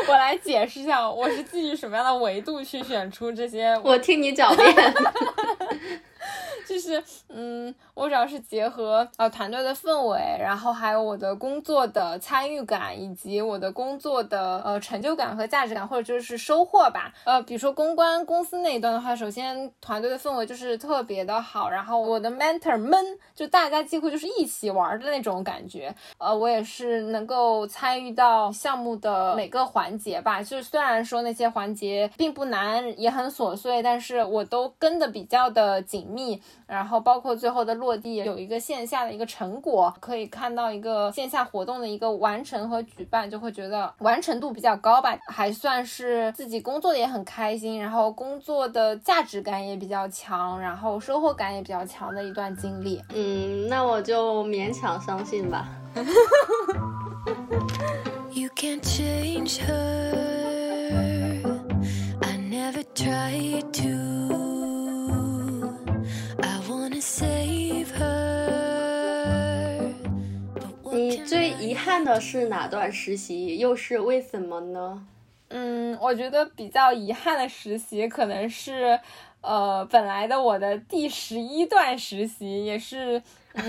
我来解释一下，我是基于什么样的维度去选出这些？我听你狡辩。就是，嗯，我主要是结合呃团队的氛围，然后还有我的工作的参与感，以及我的工作的呃成就感和价值感，或者就是收获吧。呃，比如说公关公司那一段的话，首先团队的氛围就是特别的好，然后我的 mentor 们就大家几乎就是一起玩的那种感觉。呃，我也是能够参与到项目的每个环节吧，就虽然说那些环节并不难，也很琐碎，但是我都跟的比较的紧密。然后包括最后的落地，有一个线下的一个成果，可以看到一个线下活动的一个完成和举办，就会觉得完成度比较高吧，还算是自己工作的也很开心，然后工作的价值感也比较强，然后收获感也比较强的一段经历。嗯，那我就勉强相信吧。You can't change her. I never tried to. 最遗憾的是哪段实习？又是为什么呢？嗯，我觉得比较遗憾的实习可能是，呃，本来的我的第十一段实习，也是。嗯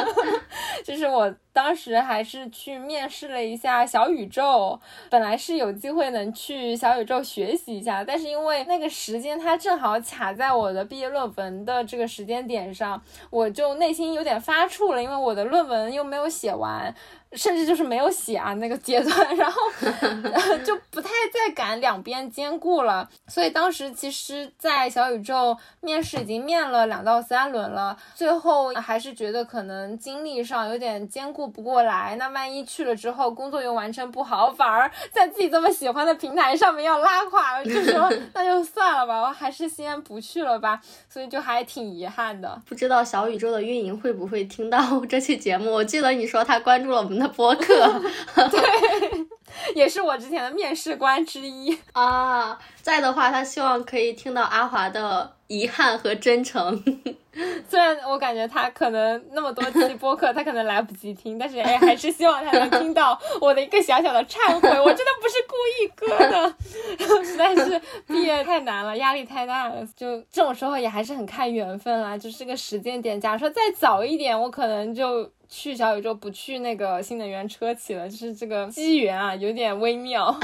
就是我当时还是去面试了一下小宇宙，本来是有机会能去小宇宙学习一下，但是因为那个时间它正好卡在我的毕业论文的这个时间点上，我就内心有点发怵了，因为我的论文又没有写完。甚至就是没有写啊那个阶段，然后就不太再敢两边兼顾了。所以当时其实，在小宇宙面试已经面了两到三轮了，最后还是觉得可能精力上有点兼顾不过来。那万一去了之后工作又完成不好，反而在自己这么喜欢的平台上面要拉垮，就说 那就算了吧，我还是先不去了吧。所以就还挺遗憾的。不知道小宇宙的运营会不会听到 这期节目？我记得你说他关注了我们的。播客，对，也是我之前的面试官之一啊。在的话，他希望可以听到阿华的遗憾和真诚。虽然我感觉他可能那么多期播客，他可能来不及听，但是哎，还是希望他能听到我的一个小小的忏悔。我真的不是故意割的，实在是毕业太难了，压力太大了。就这种时候也还是很看缘分啦，就是个时间点。假如说再早一点，我可能就。去小宇宙不去那个新能源车企了，就是这个机缘啊，有点微妙。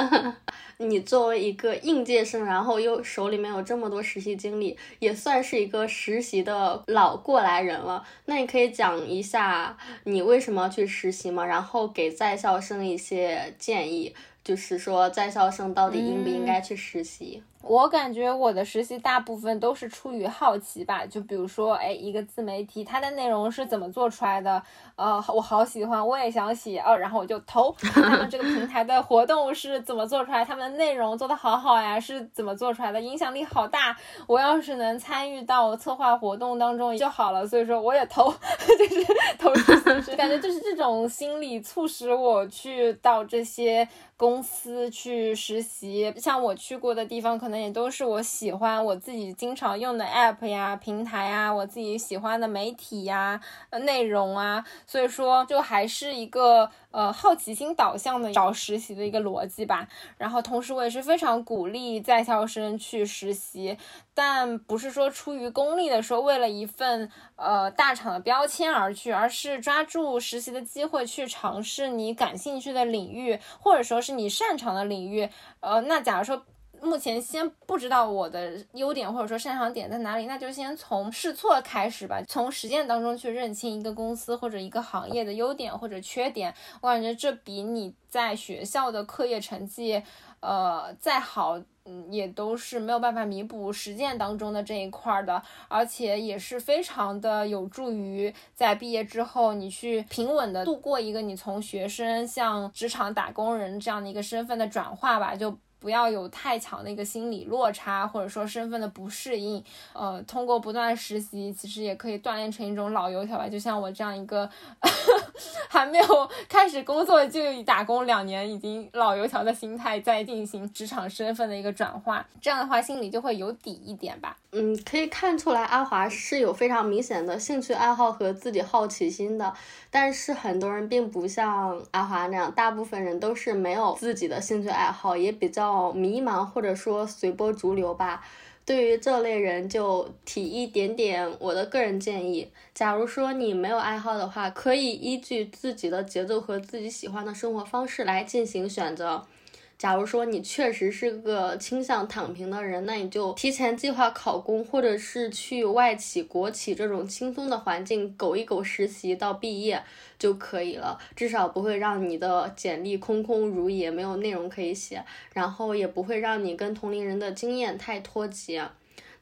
你作为一个应届生，然后又手里面有这么多实习经历，也算是一个实习的老过来人了。那你可以讲一下你为什么要去实习吗？然后给在校生一些建议，就是说在校生到底应不应该去实习？我感觉我的实习大部分都是出于好奇吧，就比如说，哎，一个自媒体它的内容是怎么做出来的？呃，我好喜欢，我也想写哦，然后我就投。他们这个平台的活动是怎么做出来？他们的内容做的好好呀，是怎么做出来的？影响力好大，我要是能参与到策划活动当中就好了。所以说我也投，就是投实习，感觉就是这种心理促使我去到这些。公司去实习，像我去过的地方，可能也都是我喜欢、我自己经常用的 app 呀、平台呀，我自己喜欢的媒体呀、内容啊，所以说就还是一个。呃，好奇心导向的找实习的一个逻辑吧。然后，同时我也是非常鼓励在校生去实习，但不是说出于功利的说为了一份呃大厂的标签而去，而是抓住实习的机会去尝试你感兴趣的领域，或者说是你擅长的领域。呃，那假如说。目前先不知道我的优点或者说擅长点在哪里，那就先从试错开始吧，从实践当中去认清一个公司或者一个行业的优点或者缺点。我感觉这比你在学校的课业成绩，呃，再好，嗯，也都是没有办法弥补实践当中的这一块的，而且也是非常的有助于在毕业之后你去平稳的度过一个你从学生向职场打工人这样的一个身份的转化吧，就。不要有太强的一个心理落差，或者说身份的不适应。呃，通过不断实习，其实也可以锻炼成一种老油条吧。就像我这样一个 还没有开始工作就打工两年，已经老油条的心态，在进行职场身份的一个转化。这样的话，心里就会有底一点吧。嗯，可以看出来阿华是有非常明显的兴趣爱好和自己好奇心的。但是很多人并不像阿华那样，大部分人都是没有自己的兴趣爱好，也比较。迷茫或者说随波逐流吧。对于这类人，就提一点点我的个人建议。假如说你没有爱好的话，可以依据自己的节奏和自己喜欢的生活方式来进行选择。假如说你确实是个倾向躺平的人，那你就提前计划考公，或者是去外企、国企这种轻松的环境苟一苟实习到毕业就可以了，至少不会让你的简历空空如也，没有内容可以写，然后也不会让你跟同龄人的经验太脱节。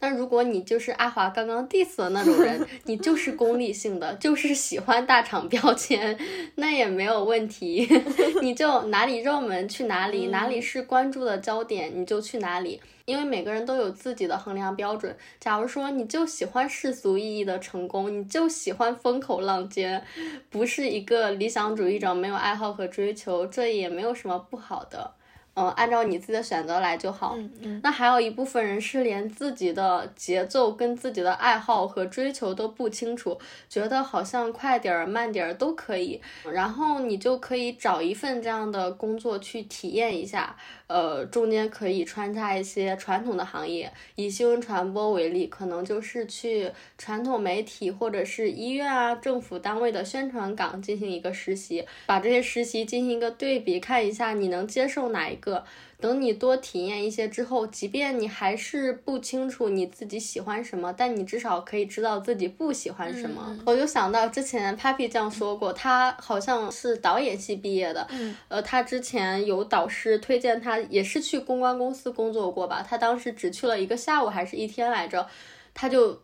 那如果你就是阿华刚刚 diss 的那种人，你就是功利性的，就是喜欢大厂标签，那也没有问题，你就哪里热门去哪里，哪里是关注的焦点你就去哪里，因为每个人都有自己的衡量标准。假如说你就喜欢世俗意义的成功，你就喜欢风口浪尖，不是一个理想主义者，没有爱好和追求，这也没有什么不好的。嗯，按照你自己的选择来就好。嗯嗯。那还有一部分人是连自己的节奏跟自己的爱好和追求都不清楚，觉得好像快点儿慢点儿都可以。然后你就可以找一份这样的工作去体验一下，呃，中间可以穿插一些传统的行业。以新闻传播为例，可能就是去传统媒体或者是医院啊、政府单位的宣传岗进行一个实习，把这些实习进行一个对比，看一下你能接受哪一个。等你多体验一些之后，即便你还是不清楚你自己喜欢什么，但你至少可以知道自己不喜欢什么。我就想到之前 Papi 酱说过，他好像是导演系毕业的，呃，他之前有导师推荐他，也是去公关公司工作过吧，他当时只去了一个下午还是一天来着，他就。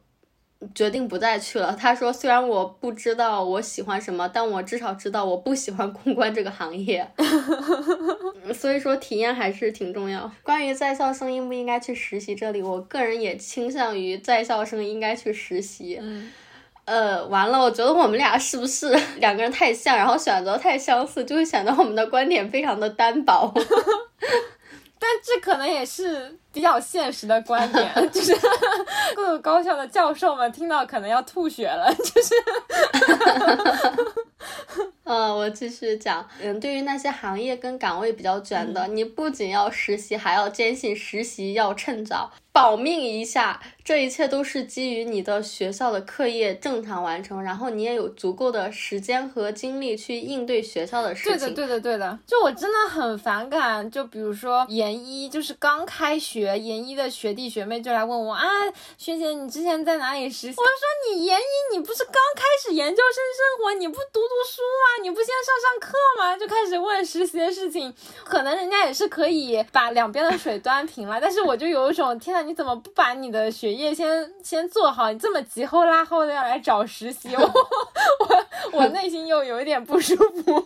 决定不再去了。他说：“虽然我不知道我喜欢什么，但我至少知道我不喜欢公关这个行业。所以说，体验还是挺重要。关于在校生应不应该去实习，这里我个人也倾向于在校生应该去实习。嗯，呃，完了，我觉得我们俩是不是 两个人太像，然后选择太相似，就会显得我们的观点非常的单薄。但这可能也是。”比较现实的观点，就是 各个高校的教授们听到可能要吐血了，就是。呃，我继续讲，嗯，对于那些行业跟岗位比较卷的，你不仅要实习，还要坚信实习要趁早，保命一下。这一切都是基于你的学校的课业正常完成，然后你也有足够的时间和精力去应对学校的事情。对的，对的，对的。就我真的很反感，就比如说研一，就是刚开学，研一的学弟学妹就来问我啊，学姐你之前在哪里实习？我说你研一，你不是刚开始研究生生活，你不读读书吗？你不先上上课吗？就开始问实习的事情，可能人家也是可以把两边的水端平了，但是我就有一种，天呐，你怎么不把你的学业先先做好？你这么急后拉后的要来找实习，我 我我内心又有一点不舒服。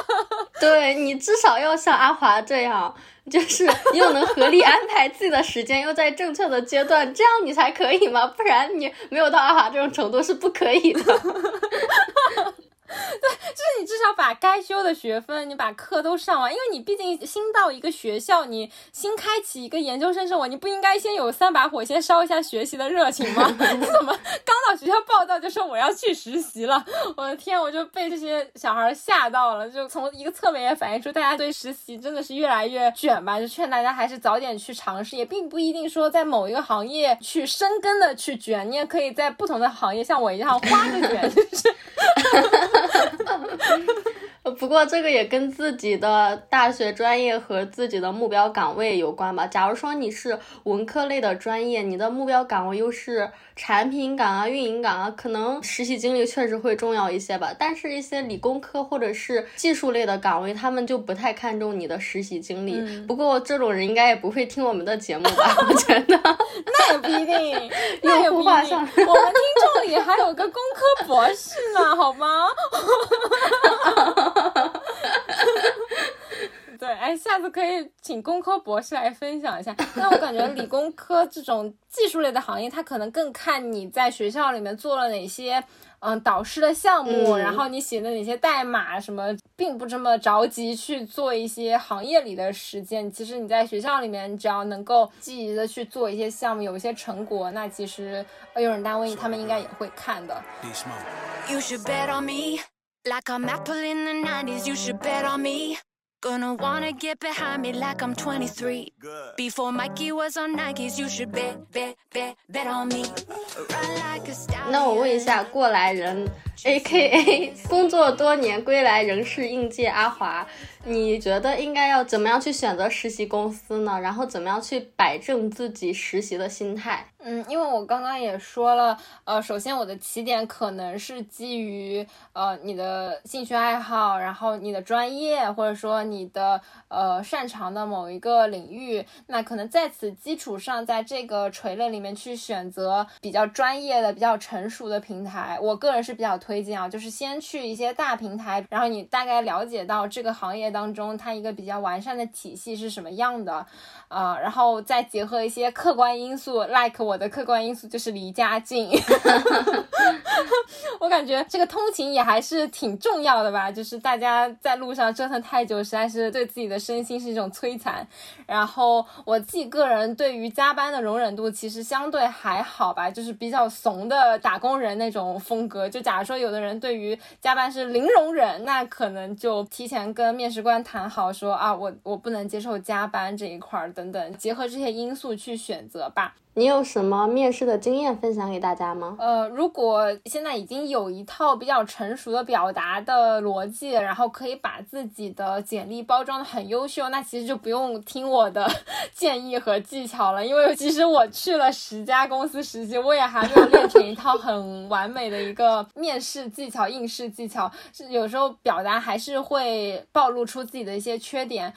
对你至少要像阿华这样，就是又能合理安排自己的时间，又在正确的阶段，这样你才可以嘛？不然你没有到阿华这种程度是不可以的。对，就是你至少把该修的学分，你把课都上完，因为你毕竟新到一个学校，你新开启一个研究生生活，你不应该先有三把火，先烧一下学习的热情吗？你怎么刚到学校报道就说我要去实习了？我的天，我就被这些小孩吓到了。就从一个侧面也反映出大家对实习真的是越来越卷吧。就劝大家还是早点去尝试，也并不一定说在某一个行业去深耕的去卷，你也可以在不同的行业像我一样花着卷，就是。啊哈哈哈哈哈哈不过这个也跟自己的大学专业和自己的目标岗位有关吧。假如说你是文科类的专业，你的目标岗位又是产品岗啊、运营岗啊，可能实习经历确实会重要一些吧。但是，一些理工科或者是技术类的岗位，他们就不太看重你的实习经历。不过，这种人应该也不会听我们的节目吧？我觉得 那也不一定，那也不一定。我们听众里还有个工科博士呢，好吗？对，哎，下次可以请工科博士来分享一下。那我感觉理工科这种技术类的行业，它可能更看你在学校里面做了哪些，嗯，导师的项目，然后你写的哪些代码什么，并不这么着急去做一些行业里的实践。其实你在学校里面，只要能够积极的去做一些项目，有一些成果，那其实用人单位他们应该也会看的。You should bet on me, like I'm Apple in the '90s. You should bet on me. Gonna wanna get behind me like I'm 23. Before Mikey was on Nikes, you should bet, bet, bet, bet on me. Run like a star. 那我问一下过来人，A.K.A. 工作多年归来仍是应届阿华。你觉得应该要怎么样去选择实习公司呢？然后怎么样去摆正自己实习的心态？嗯，因为我刚刚也说了，呃，首先我的起点可能是基于呃你的兴趣爱好，然后你的专业，或者说你的呃擅长的某一个领域，那可能在此基础上，在这个垂类里面去选择比较专业的、比较成熟的平台，我个人是比较推。荐啊，就是先去一些大平台，然后你大概了解到这个行业当中它一个比较完善的体系是什么样的，呃，然后再结合一些客观因素，like 我的客观因素就是离家近 我感觉这个通勤也还是挺重要的吧，就是大家在路上折腾太久，实在是对自己的身心是一种摧残。然后我自己个人对于加班的容忍度其实相对还好吧，就是比较怂的打工人那种风格。就假如说有的人对于加班是零容忍，那可能就提前跟面试官谈好，说啊，我我不能接受加班这一块儿等等，结合这些因素去选择吧。你有什么面试的经验分享给大家吗？呃，如果现在已经有一套比较成熟的表达的逻辑，然后可以把自己的简历包装的很优秀，那其实就不用听我的 建议和技巧了。因为其实我去了十家公司实习，我也还没有练成一套很完美的一个面试技巧、应试技巧，是有时候表达还是会暴露出自己的一些缺点。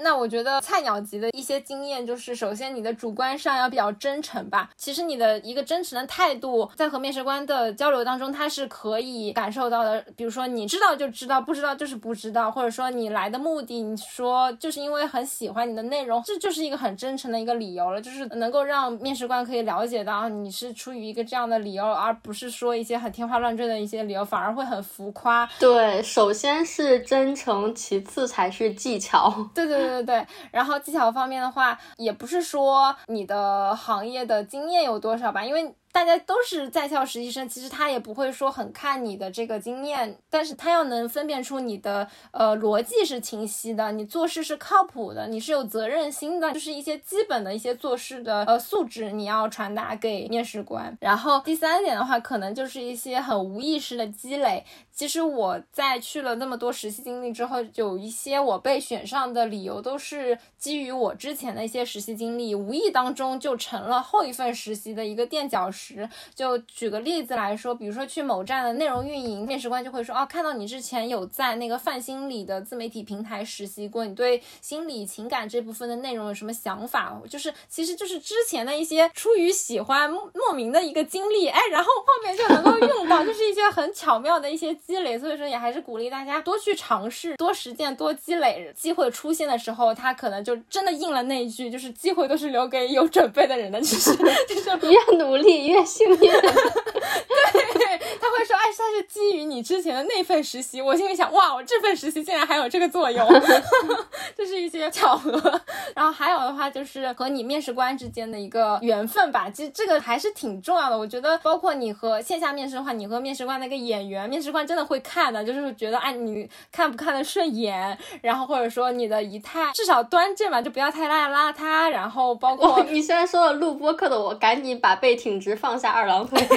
那我觉得菜鸟级的一些经验就是，首先你的主观上要比较真诚吧。其实你的一个真诚的态度，在和面试官的交流当中，他是可以感受到的。比如说你知道就知道，不知道就是不知道，或者说你来的目的，你说就是因为很喜欢你的内容，这就是一个很真诚的一个理由了，就是能够让面试官可以了解到你是出于一个这样的理由，而不是说一些很天花乱坠的一些理由，反而会很浮夸。对，首先是真诚，其次才是技巧。对对对。对对对，然后技巧方面的话，也不是说你的行业的经验有多少吧，因为。大家都是在校实习生，其实他也不会说很看你的这个经验，但是他要能分辨出你的呃逻辑是清晰的，你做事是靠谱的，你是有责任心的，就是一些基本的一些做事的呃素质，你要传达给面试官。然后第三点的话，可能就是一些很无意识的积累。其实我在去了那么多实习经历之后，有一些我被选上的理由都是基于我之前的一些实习经历，无意当中就成了后一份实习的一个垫脚石。就举个例子来说，比如说去某站的内容运营，面试官就会说，哦，看到你之前有在那个泛心理的自媒体平台实习过，你对心理情感这部分的内容有什么想法？就是，其实就是之前的一些出于喜欢莫名的一个经历，哎，然后后面就能够用到，就是一些很巧妙的一些积累。所以说，也还是鼓励大家多去尝试，多实践，多积累。机会出现的时候，他可能就真的应了那一句，就是机会都是留给有准备的人的。就是，就是越努力越。幸运，对，他会说，哎，他是基于你之前的那份实习，我心里想，哇，我这份实习竟然还有这个作用，这是一些巧合。然后还有的话就是和你面试官之间的一个缘分吧，其实这个还是挺重要的。我觉得，包括你和线下面试的话，你和面试官那个眼缘，面试官真的会看的，就是觉得，哎，你看不看得顺眼，然后或者说你的仪态至少端正嘛，就不要太邋邋遢。然后包括你虽然说了录播课的我，赶紧把背挺直，放下二郎腿。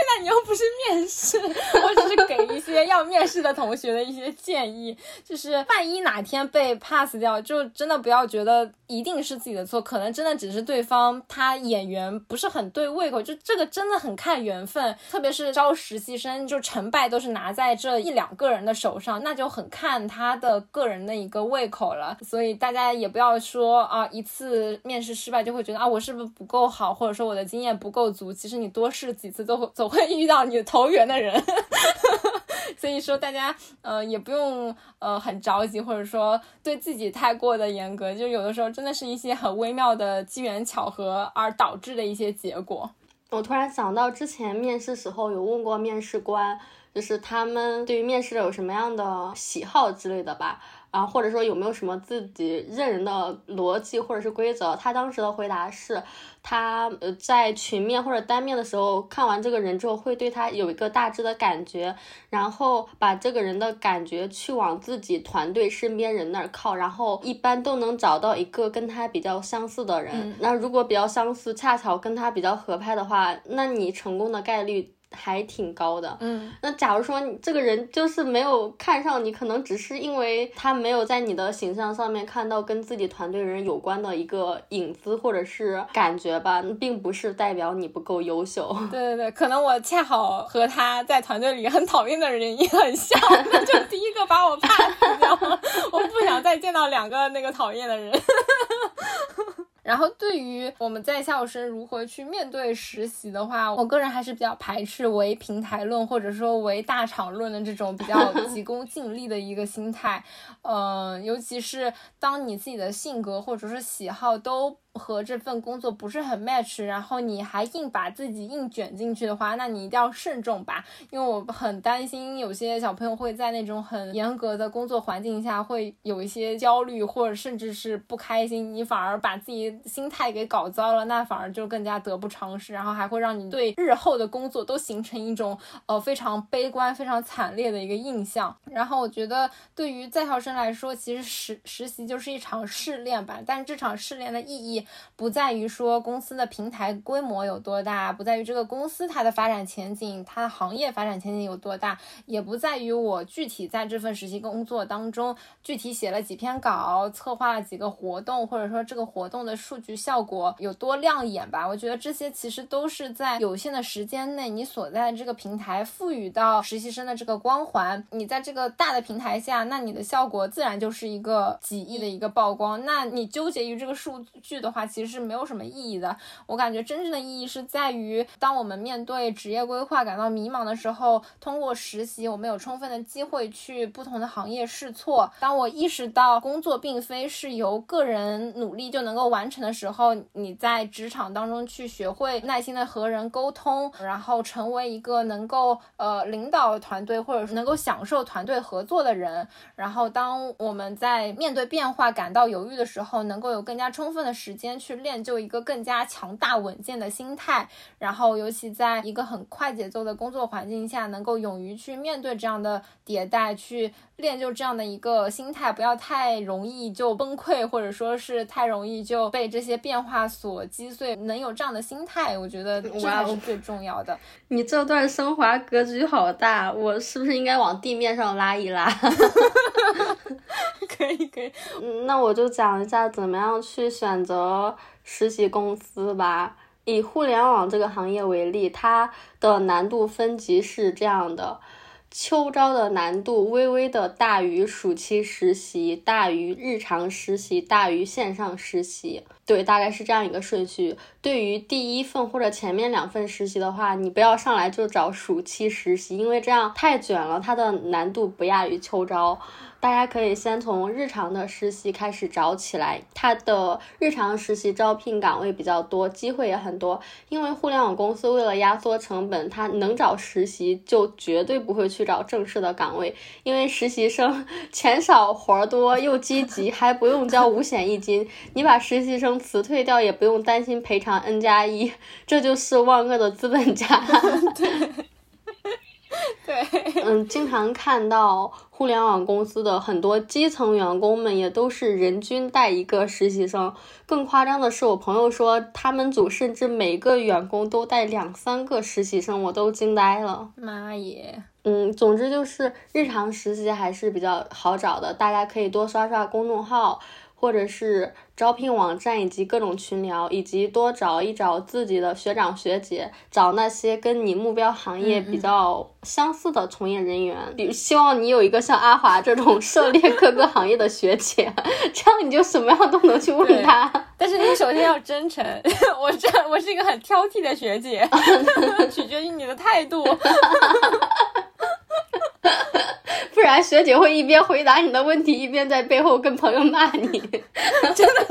现在你又不是面试，我只是给一些要面试的同学的一些建议，就是万一哪天被 pass 掉，就真的不要觉得一定是自己的错，可能真的只是对方他演员不是很对胃口，就这个真的很看缘分，特别是招实习生，就成败都是拿在这一两个人的手上，那就很看他的个人的一个胃口了。所以大家也不要说啊，一次面试失败就会觉得啊，我是不是不够好，或者说我的经验不够足。其实你多试几次，都会走会遇到你投缘的人。所以说，大家呃也不用呃很着急，或者说对自己太过的严格。就有的时候真的是一些很微妙的机缘巧合而导致的一些结果。我突然想到，之前面试时候有问过面试官，就是他们对于面试有什么样的喜好之类的吧。啊，或者说有没有什么自己认人的逻辑或者是规则？他当时的回答是，他呃在群面或者单面的时候看完这个人之后，会对他有一个大致的感觉，然后把这个人的感觉去往自己团队身边人那儿靠，然后一般都能找到一个跟他比较相似的人。那如果比较相似，恰巧跟他比较合拍的话，那你成功的概率。还挺高的，嗯，那假如说你这个人就是没有看上你，可能只是因为他没有在你的形象上面看到跟自己团队人有关的一个影子或者是感觉吧，并不是代表你不够优秀。对对对，可能我恰好和他在团队里很讨厌的人也很像，那就第一个把我 pass 掉，我不想再见到两个那个讨厌的人。然后对于我们在校生如何去面对实习的话，我个人还是比较排斥唯平台论或者说唯大厂论的这种比较 急功近利的一个心态。嗯，尤其是当你自己的性格或者是喜好都。和这份工作不是很 match，然后你还硬把自己硬卷进去的话，那你一定要慎重吧。因为我很担心有些小朋友会在那种很严格的工作环境下会有一些焦虑，或者甚至是不开心，你反而把自己心态给搞糟了，那反而就更加得不偿失，然后还会让你对日后的工作都形成一种呃非常悲观、非常惨烈的一个印象。然后我觉得对于在校生来说，其实实实习就是一场试炼吧，但是这场试炼的意义。不在于说公司的平台规模有多大，不在于这个公司它的发展前景，它的行业发展前景有多大，也不在于我具体在这份实习工作当中具体写了几篇稿，策划了几个活动，或者说这个活动的数据效果有多亮眼吧。我觉得这些其实都是在有限的时间内，你所在的这个平台赋予到实习生的这个光环。你在这个大的平台下，那你的效果自然就是一个几亿的一个曝光。那你纠结于这个数据的话，其实是没有什么意义的。我感觉真正的意义是在于，当我们面对职业规划感到迷茫的时候，通过实习，我们有充分的机会去不同的行业试错。当我意识到工作并非是由个人努力就能够完成的时候，你在职场当中去学会耐心的和人沟通，然后成为一个能够呃领导团队或者是能够享受团队合作的人。然后当我们在面对变化感到犹豫的时候，能够有更加充分的时间。去练就一个更加强大稳健的心态，然后尤其在一个很快节奏的工作环境下，能够勇于去面对这样的迭代，去练就这样的一个心态，不要太容易就崩溃，或者说是太容易就被这些变化所击碎。能有这样的心态，我觉得这才是最重要的。你这段升华格局好大，我是不是应该往地面上拉一拉？可以可以，嗯，那我就讲一下怎么样去选择和实习公司吧。以互联网这个行业为例，它的难度分级是这样的：秋招的难度微微的大于暑期实习，大于日常实习，大于线上实习。对，大概是这样一个顺序。对于第一份或者前面两份实习的话，你不要上来就找暑期实习，因为这样太卷了，它的难度不亚于秋招。大家可以先从日常的实习开始找起来，它的日常实习招聘岗位比较多，机会也很多。因为互联网公司为了压缩成本，它能找实习就绝对不会去找正式的岗位，因为实习生 钱少活多又积极，还不用交五险一金，你把实习生辞退掉也不用担心赔偿 N 加一，这就是万恶的资本家。对。对，嗯，经常看到互联网公司的很多基层员工们也都是人均带一个实习生。更夸张的是，我朋友说他们组甚至每个员工都带两三个实习生，我都惊呆了。妈耶！嗯，总之就是日常实习还是比较好找的，大家可以多刷刷公众号。或者是招聘网站以及各种群聊，以及多找一找自己的学长学姐，找那些跟你目标行业比较相似的从业人员。比希望你有一个像阿华这种 涉猎各个行业的学姐，这样你就什么样都能去问他。但是你首先要真诚，我这我是一个很挑剔的学姐，取决于你的态度。不然学姐会一边回答你的问题，一边在背后跟朋友骂你。真的。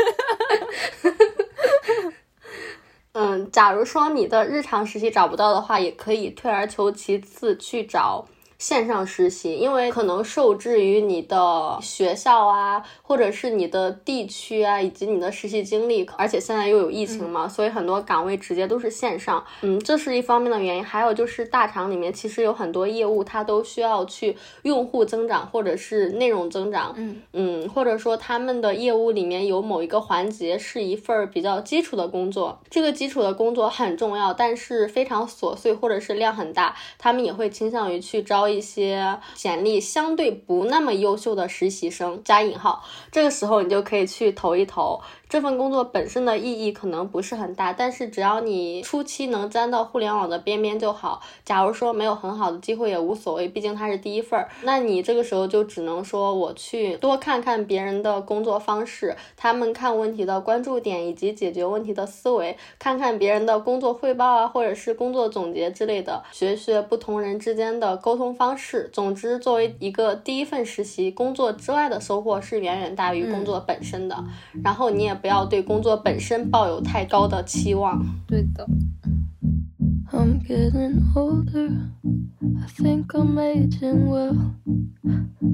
嗯，假如说你的日常实习找不到的话，也可以退而求其次去找。线上实习，因为可能受制于你的学校啊，或者是你的地区啊，以及你的实习经历，而且现在又有疫情嘛，所以很多岗位直接都是线上。嗯，这是一方面的原因。还有就是大厂里面其实有很多业务，它都需要去用户增长或者是内容增长。嗯嗯，或者说他们的业务里面有某一个环节是一份比较基础的工作，这个基础的工作很重要，但是非常琐碎或者是量很大，他们也会倾向于去招。一些简历相对不那么优秀的实习生加引号，这个时候你就可以去投一投。这份工作本身的意义可能不是很大，但是只要你初期能沾到互联网的边边就好。假如说没有很好的机会也无所谓，毕竟它是第一份儿。那你这个时候就只能说我去多看看别人的工作方式，他们看问题的关注点以及解决问题的思维，看看别人的工作汇报啊，或者是工作总结之类的，学学不同人之间的沟通方式。总之，作为一个第一份实习工作之外的收获是远远大于工作本身的。然后你也不要对工作本身抱有太高的期望。对的。I'm getting older. I think I'm aging well.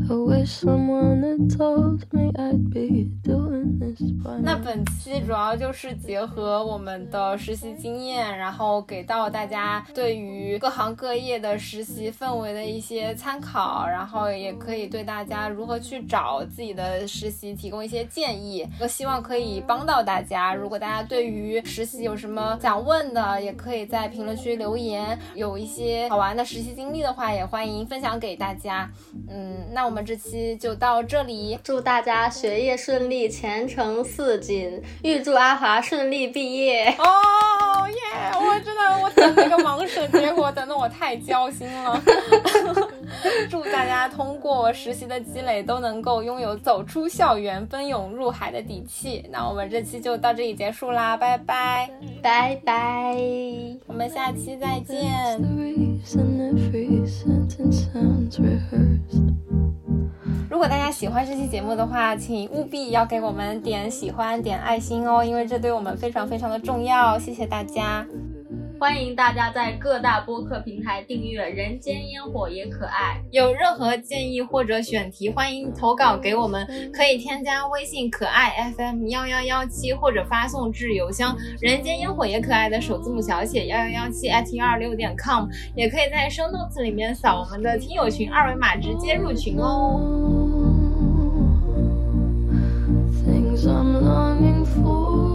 I wish someone had told me I'd be doing this by 那本期主要就是结合我们的实习经验，然后给到大家对于各行各业的实习氛围的一些参考，然后也可以对大家如何去找自己的实习提供一些建议。我希望可以帮到大家。如果大家对于实习有什么想问的，也可以在评论区留言。有一些好玩的实习经历的话，也欢迎分享给大家。嗯，那我们这期就到这里。祝大家学业顺利，前程似锦。预祝阿华顺利毕业。哦耶！我真的我等那个盲审结果等的我太焦心了。祝大家通过实习的积累，都能够拥有走出校园、奔涌入海的底气。那我们这期就到这里结束啦，拜拜，拜拜，我们下期再见。reason every sentence sounds rehearsed. 如果大家喜欢这期节目的话，请务必要给我们点喜欢、点爱心哦，因为这对我们非常非常的重要。谢谢大家。欢迎大家在各大播客平台订阅《人间烟火也可爱》。有任何建议或者选题，欢迎投稿给我们，可以添加微信可爱 FM 幺幺幺七，或者发送至邮箱人间烟火也可爱的首字母小写幺幺幺七 at 幺二六点 com，也可以在 show notes 里面扫我们的听友群二维码直接入群哦。Things I'm longing for